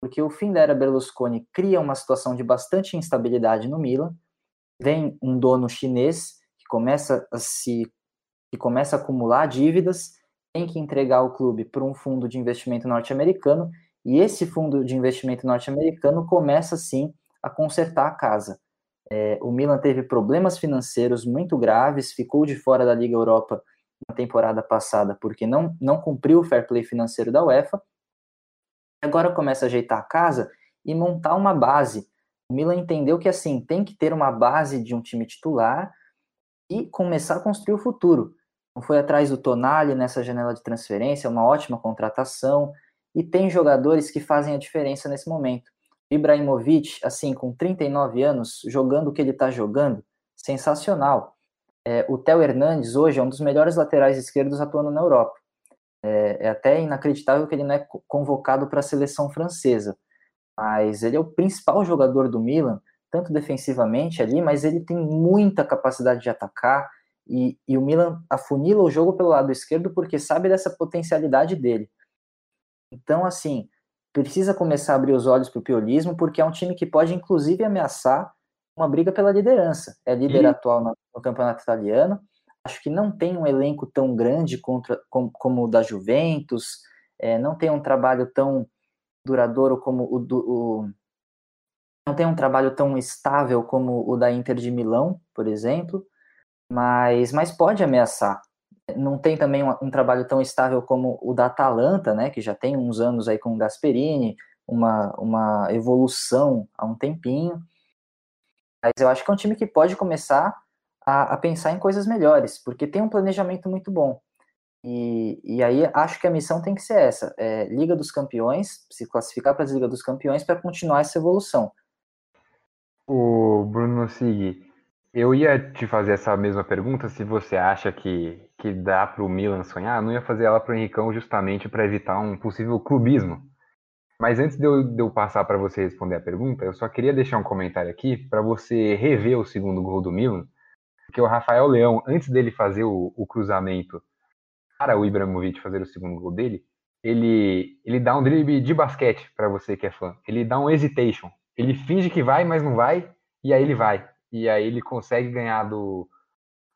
porque o fim da era Berlusconi cria uma situação de bastante instabilidade no Milan, vem um dono chinês que começa a se que começa a acumular dívidas, tem que entregar o clube para um fundo de investimento norte-americano e esse fundo de investimento norte-americano começa sim a consertar a casa. É, o Milan teve problemas financeiros muito graves, ficou de fora da Liga Europa na temporada passada porque não, não cumpriu o fair play financeiro da UEFA. Agora começa a ajeitar a casa e montar uma base o Milan entendeu que assim tem que ter uma base de um time titular e começar a construir o futuro. Foi atrás do Tonali nessa janela de transferência, uma ótima contratação e tem jogadores que fazem a diferença nesse momento. Ibrahimovic, assim, com 39 anos, jogando o que ele está jogando, sensacional. É, o Theo Hernandes hoje é um dos melhores laterais esquerdos atuando na Europa. É, é até inacreditável que ele não é convocado para a seleção francesa mas ele é o principal jogador do Milan, tanto defensivamente ali, mas ele tem muita capacidade de atacar e, e, o Milan afunila o jogo pelo lado esquerdo porque sabe dessa potencialidade dele. Então, assim, precisa começar a abrir os olhos para o piolismo, porque é um time que pode, inclusive, ameaçar uma briga pela liderança. É líder e... atual no, no, campeonato italiano. Acho que não tem um elenco tão grande contra, como, como o da Juventus, é, não tem um trabalho tão duradouro como o do. O, não tem um trabalho tão estável como o da Inter de Milão, por exemplo, mas, mas pode ameaçar. Não tem também um, um trabalho tão estável como o da Atalanta, né, que já tem uns anos aí com o Gasperini, uma, uma evolução há um tempinho. Mas eu acho que é um time que pode começar a, a pensar em coisas melhores, porque tem um planejamento muito bom. E, e aí acho que a missão tem que ser essa: é, Liga dos Campeões, se classificar para a Liga dos Campeões para continuar essa evolução. O Bruno Sig, eu ia te fazer essa mesma pergunta se você acha que, que dá para o Milan sonhar. Eu não ia fazer ela para o Henricão justamente para evitar um possível clubismo. Mas antes de eu, de eu passar para você responder a pergunta, eu só queria deixar um comentário aqui para você rever o segundo gol do Milan, porque o Rafael Leão, antes dele fazer o, o cruzamento para o Ibrahimovic fazer o segundo gol dele, ele, ele dá um drible de basquete para você que é fã. Ele dá um hesitation. Ele finge que vai, mas não vai, e aí ele vai. E aí ele consegue ganhar do,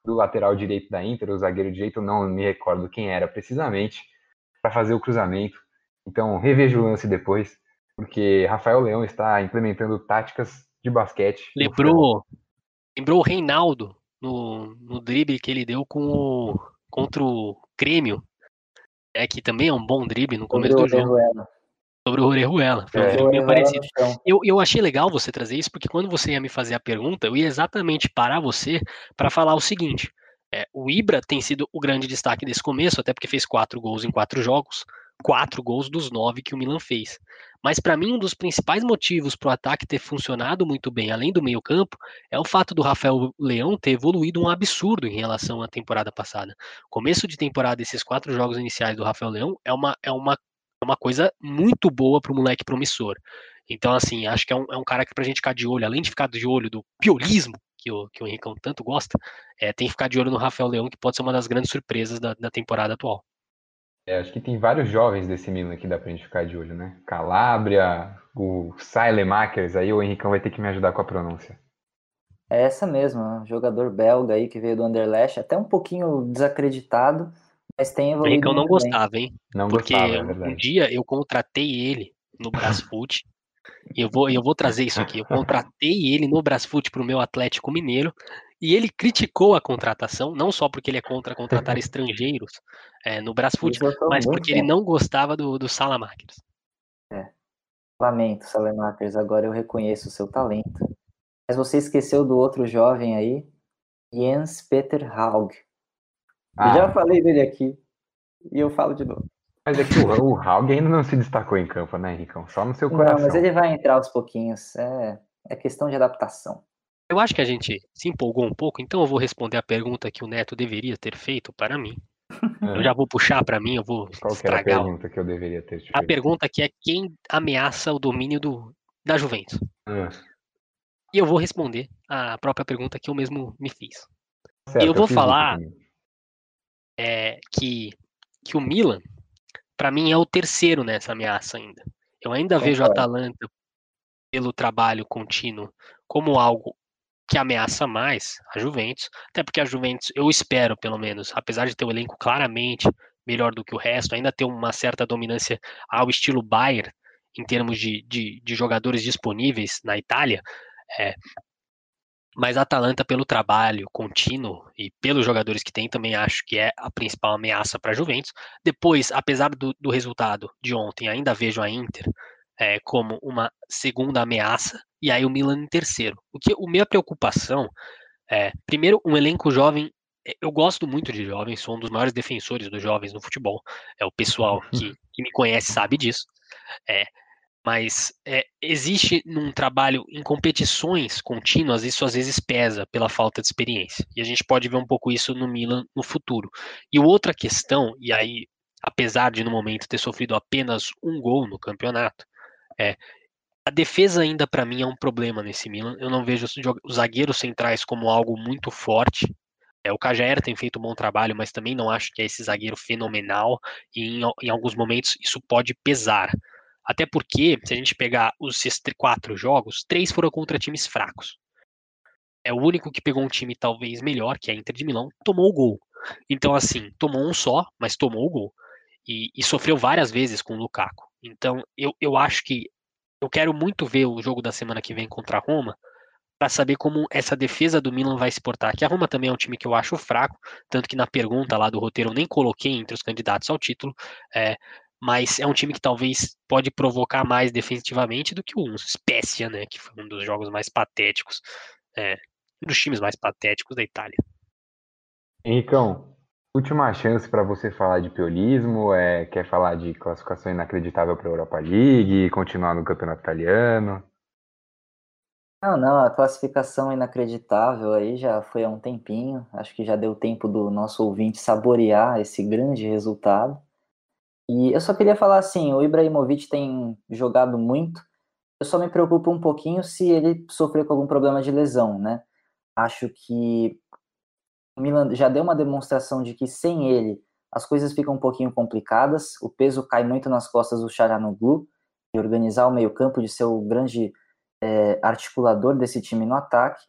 do lateral direito da Inter, o zagueiro direito, não me recordo quem era precisamente, para fazer o cruzamento. Então, reveja o lance depois, porque Rafael Leão está implementando táticas de basquete. Lembrou, lembrou o Reinaldo no, no drible que ele deu com o, contra o Grêmio, é que também é um bom drible no começo do jogo. Sobre o Orejuela. Foi um é, meio parecido. Eu, eu achei legal você trazer isso, porque quando você ia me fazer a pergunta, eu ia exatamente parar você para falar o seguinte. É, o Ibra tem sido o grande destaque desse começo, até porque fez quatro gols em quatro jogos, quatro gols dos nove que o Milan fez. Mas para mim, um dos principais motivos para o ataque ter funcionado muito bem, além do meio-campo, é o fato do Rafael Leão ter evoluído um absurdo em relação à temporada passada. Começo de temporada, esses quatro jogos iniciais do Rafael Leão é uma, é uma, é uma coisa muito boa para o moleque promissor. Então, assim, acho que é um, é um cara que para a gente ficar de olho, além de ficar de olho do piolismo, que o, que o Henricão tanto gosta, é, tem que ficar de olho no Rafael Leão, que pode ser uma das grandes surpresas da, da temporada atual. É, acho que tem vários jovens desse Milan que dá pra gente ficar de olho, né? Calabria, o Sailemakers, aí o Henricão vai ter que me ajudar com a pronúncia. É essa mesmo, um jogador belga aí que veio do Anderlecht, até um pouquinho desacreditado, mas tem evoluído. O Henricão não gostava, hein? Não Porque gostava, é um dia eu contratei ele no Brasfoot, e eu vou, eu vou trazer isso aqui. Eu contratei ele no Brasfoot pro meu Atlético Mineiro, e ele criticou a contratação, não só porque ele é contra contratar estrangeiros é, no Brasfoot, mas porque ele não gostava do, do Salamakers. É. Lamento, Salamakers, agora eu reconheço o seu talento. Mas você esqueceu do outro jovem aí, Jens Peter Haug. Ah. já falei dele aqui, e eu falo de novo. Mas é que o, o Haug ainda não se destacou em campo, né, Henricão? Só no seu coração. Não, mas ele vai entrar aos pouquinhos. É, é questão de adaptação. Eu acho que a gente se empolgou um pouco, então eu vou responder a pergunta que o Neto deveria ter feito para mim. É. Eu já vou puxar para mim, eu vou Qual estragar. Qual a pergunta que eu deveria ter feito? A pergunta que é quem ameaça o domínio do, da Juventus? É. E eu vou responder a própria pergunta que eu mesmo me fiz. Certo, eu vou falar é, que, que o Milan, para mim, é o terceiro nessa ameaça ainda. Eu ainda vejo a Atalanta pelo trabalho contínuo como algo que ameaça mais a Juventus, até porque a Juventus, eu espero pelo menos, apesar de ter o elenco claramente melhor do que o resto, ainda ter uma certa dominância ao estilo Bayern em termos de, de, de jogadores disponíveis na Itália, é, mas a Atalanta, pelo trabalho contínuo e pelos jogadores que tem, também acho que é a principal ameaça para a Juventus. Depois, apesar do, do, resultado de ontem, ainda vejo a Inter é, como uma segunda ameaça e aí o Milan em terceiro. O que o minha preocupação é, primeiro, um elenco jovem. É, eu gosto muito de jovens, sou um dos maiores defensores dos jovens no futebol. É o pessoal que, que me conhece sabe disso. É, mas é, existe num trabalho em competições contínuas, isso às vezes pesa pela falta de experiência. E a gente pode ver um pouco isso no Milan no futuro. E outra questão, e aí, apesar de no momento ter sofrido apenas um gol no campeonato, é, a defesa ainda para mim é um problema nesse Milan. Eu não vejo os zagueiros centrais como algo muito forte. É, o Cajaer tem feito um bom trabalho, mas também não acho que é esse zagueiro fenomenal e em, em alguns momentos isso pode pesar. Até porque, se a gente pegar os quatro jogos, três foram contra times fracos. É o único que pegou um time talvez melhor, que é a Inter de Milão, tomou o gol. Então, assim, tomou um só, mas tomou o gol. E, e sofreu várias vezes com o Lukaku. Então, eu, eu acho que eu quero muito ver o jogo da semana que vem contra a Roma para saber como essa defesa do Milan vai se portar. Que a Roma também é um time que eu acho fraco, tanto que na pergunta lá do roteiro eu nem coloquei entre os candidatos ao título, é, mas é um time que talvez pode provocar mais defensivamente do que o Spezia, né, que foi um dos jogos mais patéticos, é, um dos times mais patéticos da Itália. Henricão, Última chance para você falar de piolismo, é, quer falar de classificação inacreditável para a Europa League, continuar no campeonato italiano? Não, não, a classificação inacreditável aí já foi há um tempinho, acho que já deu tempo do nosso ouvinte saborear esse grande resultado. E eu só queria falar assim, o Ibrahimovic tem jogado muito, eu só me preocupo um pouquinho se ele sofrer com algum problema de lesão, né? Acho que Milan já deu uma demonstração de que sem ele as coisas ficam um pouquinho complicadas, o peso cai muito nas costas do Charanoglu, de organizar o meio-campo, de ser o grande é, articulador desse time no ataque.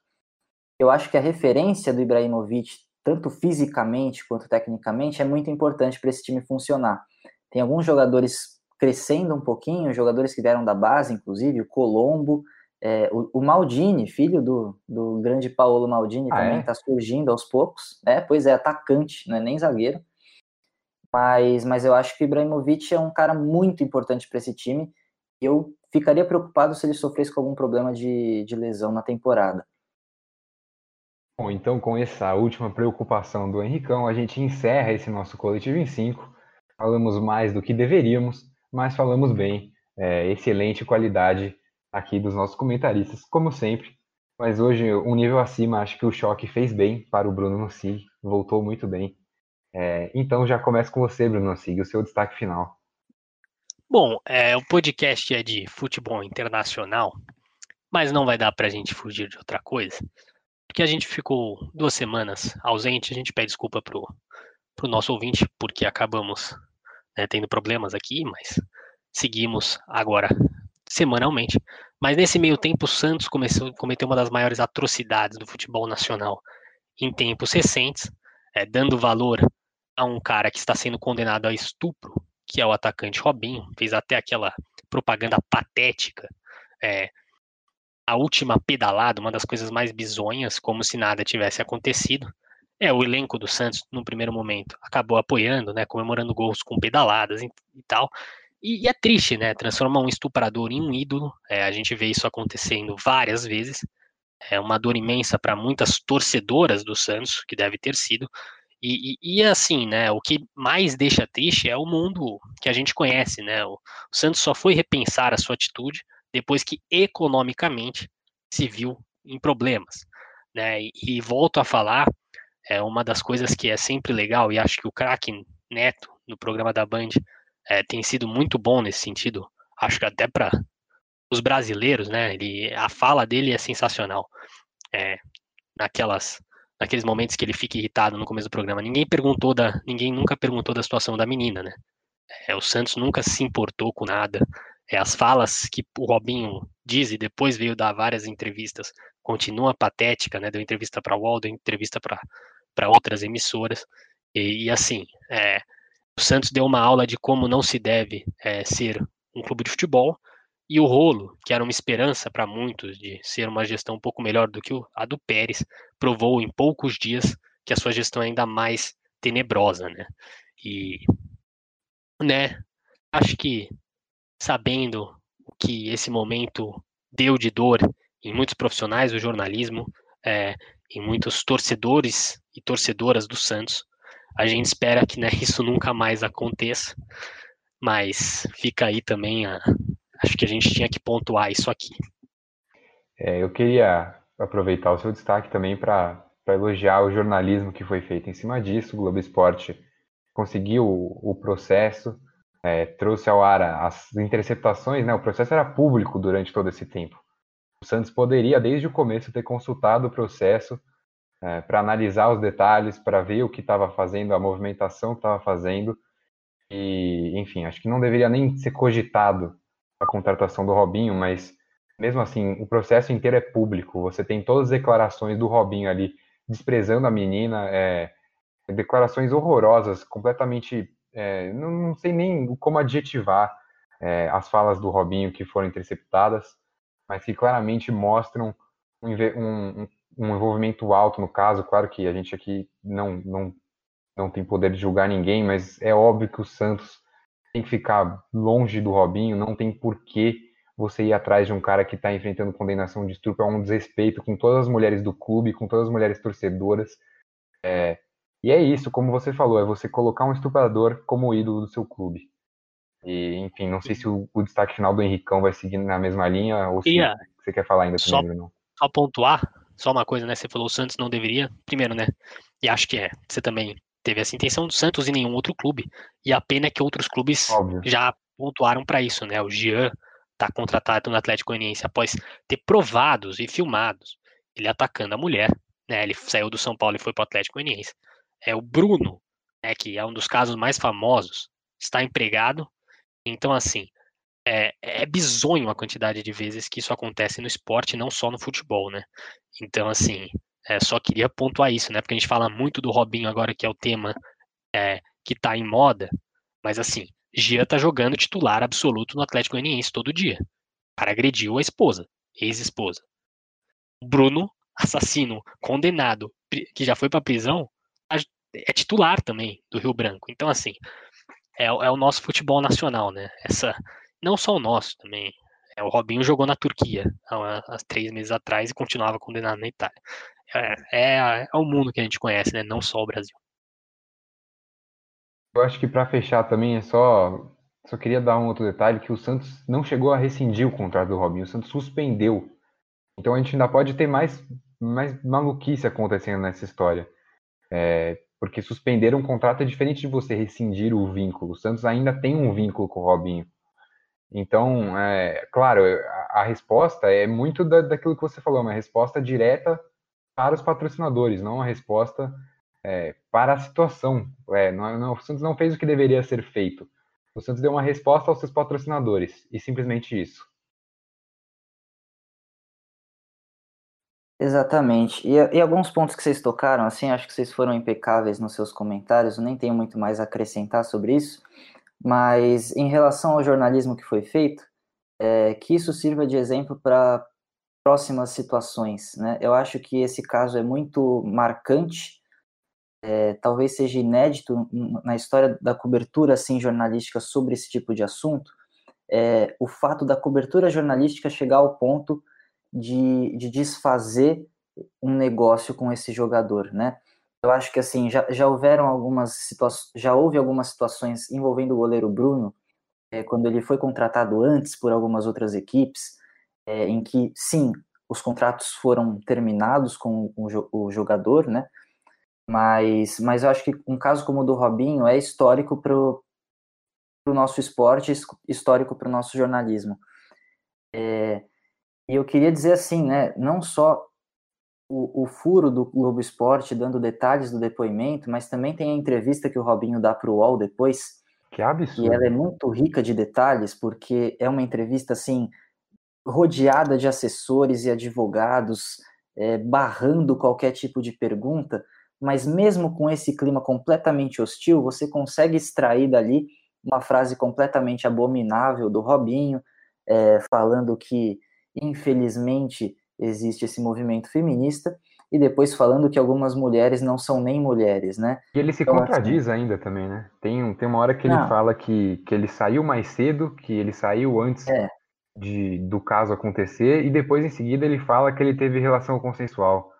Eu acho que a referência do Ibrahimovic, tanto fisicamente quanto tecnicamente, é muito importante para esse time funcionar. Tem alguns jogadores crescendo um pouquinho, jogadores que vieram da base, inclusive, o Colombo, é, o, o, Maldini, filho do, do grande Paulo Maldini, ah, também está é? surgindo aos poucos. É, pois é, atacante, não é nem zagueiro. Mas, mas eu acho que o Ibrahimovic é um cara muito importante para esse time. Eu ficaria preocupado se ele sofresse com algum problema de, de lesão na temporada. Bom, então com essa última preocupação do Henricão, a gente encerra esse nosso coletivo em 5. Falamos mais do que deveríamos, mas falamos bem. É, excelente qualidade aqui dos nossos comentaristas, como sempre. Mas hoje, um nível acima, acho que o choque fez bem para o Bruno Nossig, voltou muito bem. É, então já começa com você, Bruno Nossig, o seu destaque final. Bom, é, o podcast é de futebol internacional, mas não vai dar para a gente fugir de outra coisa, porque a gente ficou duas semanas ausente, a gente pede desculpa pro, pro nosso ouvinte, porque acabamos né, tendo problemas aqui, mas seguimos agora semanalmente. Mas nesse meio tempo, o Santos começou, cometeu uma das maiores atrocidades do futebol nacional em tempos recentes, é, dando valor a um cara que está sendo condenado a estupro, que é o atacante Robinho, fez até aquela propaganda patética, é, a última pedalada, uma das coisas mais bizonhas, como se nada tivesse acontecido. É, o elenco do Santos, no primeiro momento, acabou apoiando, né, comemorando gols com pedaladas e, e tal, e, e, é triste, né? Transformar um estuprador em um ídolo. É, a gente vê isso acontecendo várias vezes. É uma dor imensa para muitas torcedoras do Santos, que deve ter sido. E, e, e, assim, né? O que mais deixa triste é o mundo que a gente conhece, né? O, o Santos só foi repensar a sua atitude depois que economicamente se viu em problemas, né? E, e volto a falar, é uma das coisas que é sempre legal e acho que o craque Neto no programa da Band é, tem sido muito bom nesse sentido. Acho que até para os brasileiros, né? Ele, a fala dele é sensacional. É, naquelas, naqueles momentos que ele fica irritado no começo do programa. Ninguém perguntou da, ninguém nunca perguntou da situação da menina, né? É, o Santos nunca se importou com nada. É, as falas que o Robinho diz e depois veio dar várias entrevistas continua patética, né? Deu entrevista para o UOL, deu entrevista para outras emissoras. E, e assim, é, o Santos deu uma aula de como não se deve é, ser um clube de futebol, e o Rolo, que era uma esperança para muitos de ser uma gestão um pouco melhor do que a do Pérez, provou em poucos dias que a sua gestão é ainda mais tenebrosa, né? E, né, acho que sabendo o que esse momento deu de dor em muitos profissionais do jornalismo, é, em muitos torcedores e torcedoras do Santos, a gente espera que né, isso nunca mais aconteça, mas fica aí também, a, acho que a gente tinha que pontuar isso aqui. É, eu queria aproveitar o seu destaque também para elogiar o jornalismo que foi feito em cima disso. O Globo Esporte conseguiu o, o processo, é, trouxe ao ar as interceptações, né? o processo era público durante todo esse tempo. O Santos poderia, desde o começo, ter consultado o processo é, para analisar os detalhes, para ver o que estava fazendo, a movimentação que estava fazendo. E, enfim, acho que não deveria nem ser cogitado a contratação do Robinho, mas mesmo assim, o processo inteiro é público. Você tem todas as declarações do Robinho ali desprezando a menina, é, declarações horrorosas, completamente. É, não, não, sei nem como adjetivar é, as falas do Robinho que foram interceptadas, mas que claramente mostram um, um, um envolvimento alto no caso. Claro que a gente aqui não, não, não tem poder de julgar ninguém, mas é óbvio que o Santos tem que ficar longe do Robinho, não tem porquê você ir atrás de um cara que está enfrentando condenação de estupro, é um desrespeito com todas as mulheres do clube, com todas as mulheres torcedoras. É, e é isso, como você falou, é você colocar um estuprador como ídolo do seu clube. E, enfim, não sei se o, o destaque final do Henricão vai seguir na mesma linha ou se você quer falar ainda só, também, Bruno. Só pontuar, só uma coisa, né? Você falou o Santos não deveria. Primeiro, né? E acho que é. Você também teve essa intenção do Santos e nenhum outro clube. E a pena é que outros clubes Óbvio. já pontuaram para isso, né? O Jean tá contratado no Atlético Goianiense após ter provados e filmados ele atacando a mulher, né? Ele saiu do São Paulo e foi para o Atlético Goianiense. É o Bruno né, que é um dos casos mais famosos, está empregado. Então, assim, é, é bizonho a quantidade de vezes que isso acontece no esporte, não só no futebol, né? Então, assim, é, só queria pontuar isso, né? Porque a gente fala muito do Robinho agora, que é o tema é, que tá em moda, mas assim, Gia tá jogando titular absoluto no Atlético Goianiense todo dia. O cara agrediu a esposa, ex-esposa. Bruno, assassino, condenado, que já foi pra prisão, é titular também do Rio Branco. Então, assim, é, é o nosso futebol nacional, né? Essa, não só o nosso também. É, o Robinho jogou na Turquia há, três meses atrás e continuava condenado na Itália é, é, é o mundo que a gente conhece, né? Não só o Brasil. Eu acho que para fechar também é só só queria dar um outro detalhe que o Santos não chegou a rescindir o contrato do Robinho, o Santos suspendeu. Então a gente ainda pode ter mais mais maluquice acontecendo nessa história. É, porque suspender um contrato é diferente de você rescindir o vínculo. O Santos ainda tem um vínculo com o Robinho. Então, é, claro, a, resposta é muito da, daquilo que você falou, uma resposta direta para os patrocinadores, não uma resposta é, para a situação. É, não, não, o Santos não fez o que deveria ser feito. O Santos deu uma resposta aos seus patrocinadores, e simplesmente isso. Exatamente. E, e, alguns pontos que vocês tocaram, assim, acho que vocês foram impecáveis nos seus comentários, eu nem tenho muito mais a acrescentar sobre isso, mas em relação ao jornalismo que foi feito, é, que isso sirva de exemplo para próximas situações. Né? Eu acho que esse caso é muito marcante, é, talvez seja inédito na história da cobertura assim, jornalística sobre esse tipo de assunto, é, o fato da cobertura jornalística chegar ao ponto de, de desfazer um negócio com esse jogador, né? Eu acho que assim já, já houveram algumas situações, já houve algumas situações envolvendo o goleiro Bruno, é, quando ele foi contratado antes por algumas outras equipes, é, em que, sim, os contratos foram terminados com o, o jogador, né? Mas, mas eu acho que um caso como o do Robinho é histórico para o nosso esporte, histórico para o nosso jornalismo. É, e eu queria dizer assim, né? Não só o, o, furo do Globo Esporte dando detalhes do depoimento, mas também tem a entrevista que o Robinho dá para o UOL depois. Que absurdo. E ela é muito rica de detalhes, porque é uma entrevista assim rodeada de assessores e advogados, é, barrando qualquer tipo de pergunta, mas mesmo com esse clima completamente hostil, você consegue extrair dali uma frase completamente abominável do Robinho, é, falando que, infelizmente, existe esse movimento feminista, e depois falando que algumas mulheres não são nem mulheres, né? E ele se então, contradiz assim, ainda também, né? Tem, tem uma hora que ele não. fala que, que ele saiu mais cedo, que ele saiu antes é de, do caso acontecer e depois em seguida ele fala que ele teve relação consensual.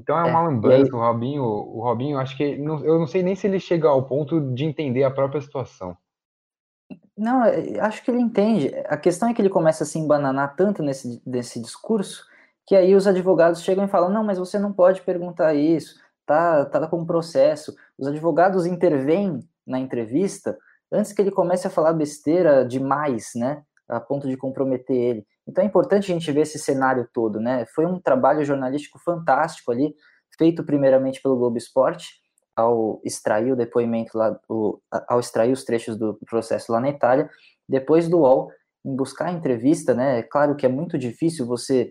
Então é uma é, lambança, aí... o Robinho, o Robinho, acho que eu não sei nem se ele chega ao ponto de entender a própria situação. Não, acho que ele entende. A questão é que ele começa a se embananar tanto nesse, nesse discurso que aí os advogados chegam e falam: não, mas você não pode perguntar isso, tá, tá com processo. Os advogados intervêm na entrevista antes que ele comece a falar besteira demais, né? a ponto de comprometer ele. Então é importante a gente ver esse cenário todo, né? Foi um trabalho jornalístico fantástico ali, feito primeiramente pelo Globo Esporte, ao extrair o depoimento lá, o, ao extrair os trechos do processo lá na Itália, depois do UOL, em buscar a entrevista, né? É claro que é muito difícil você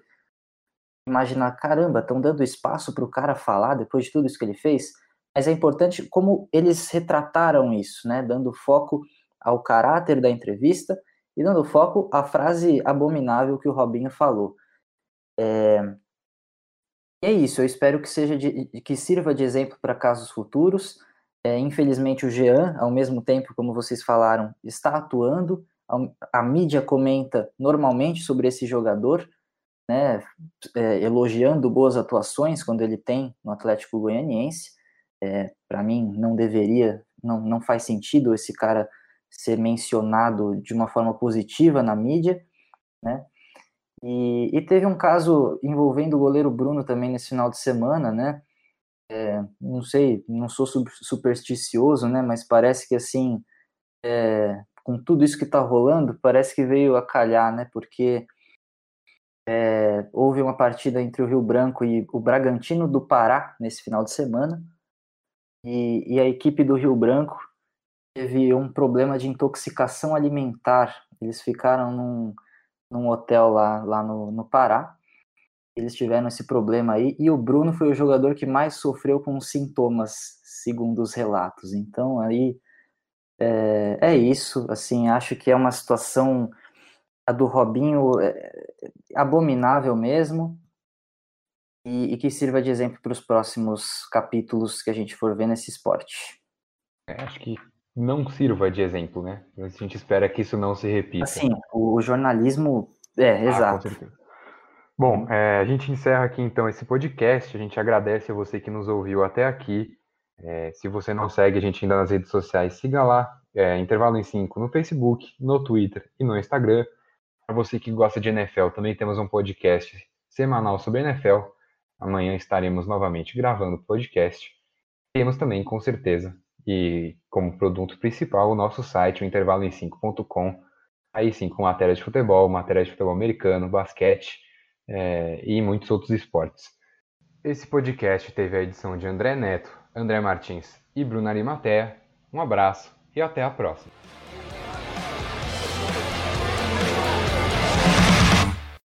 imaginar, caramba, estão dando espaço para o cara falar depois de tudo isso que ele fez, mas é importante como eles retrataram isso, né? Dando foco ao caráter da entrevista e dando foco à frase abominável que o Robinho falou. É, é isso, eu espero que seja de, que sirva de exemplo para casos futuros. É, infelizmente, o Jean, ao mesmo tempo, como vocês falaram, está atuando. A, a mídia comenta normalmente sobre esse jogador, né, é, elogiando boas atuações quando ele tem no Atlético Goianiense. É, para mim, não deveria, não, não faz sentido esse cara ser mencionado de uma forma positiva na mídia, né? E, e teve um caso envolvendo o goleiro Bruno também nesse final de semana, né? É, não sei, não sou supersticioso, né? Mas parece que assim, é, com tudo isso que está rolando, parece que veio a calhar, né? Porque é, houve uma partida entre o Rio Branco e o Bragantino do Pará nesse final de semana. e, e a equipe do Rio Branco teve um problema de intoxicação alimentar. Eles ficaram num, num hotel lá, lá no, no Pará. Eles tiveram esse problema aí. E o Bruno foi o jogador que mais sofreu com os sintomas, segundo os relatos. Então, aí é, é isso. Assim, acho que é uma situação a do Robinho é, abominável mesmo. E, e, que sirva de exemplo para os próximos capítulos que a gente for ver nesse esporte. É, acho que não sirva de exemplo, né? A gente espera que isso não se repita. Assim, o, o jornalismo. É, ah, exato. Bom, é, a gente encerra aqui então esse podcast. A gente agradece a você que nos ouviu até aqui. É, se você não segue a gente ainda nas redes sociais, siga lá, é, Intervalo em 5 no Facebook, no Twitter e no Instagram. Para você que gosta de NFL, também temos um podcast semanal sobre NFL. Amanhã estaremos novamente gravando o podcast. Temos também, com certeza, e como produto principal, o nosso site, o intervaloem5.com, aí sim, com matéria de futebol, matéria de futebol americano, basquete é, e muitos outros esportes. Esse podcast teve a edição de André Neto, André Martins e Bruno Arimatea. Um abraço e até a próxima.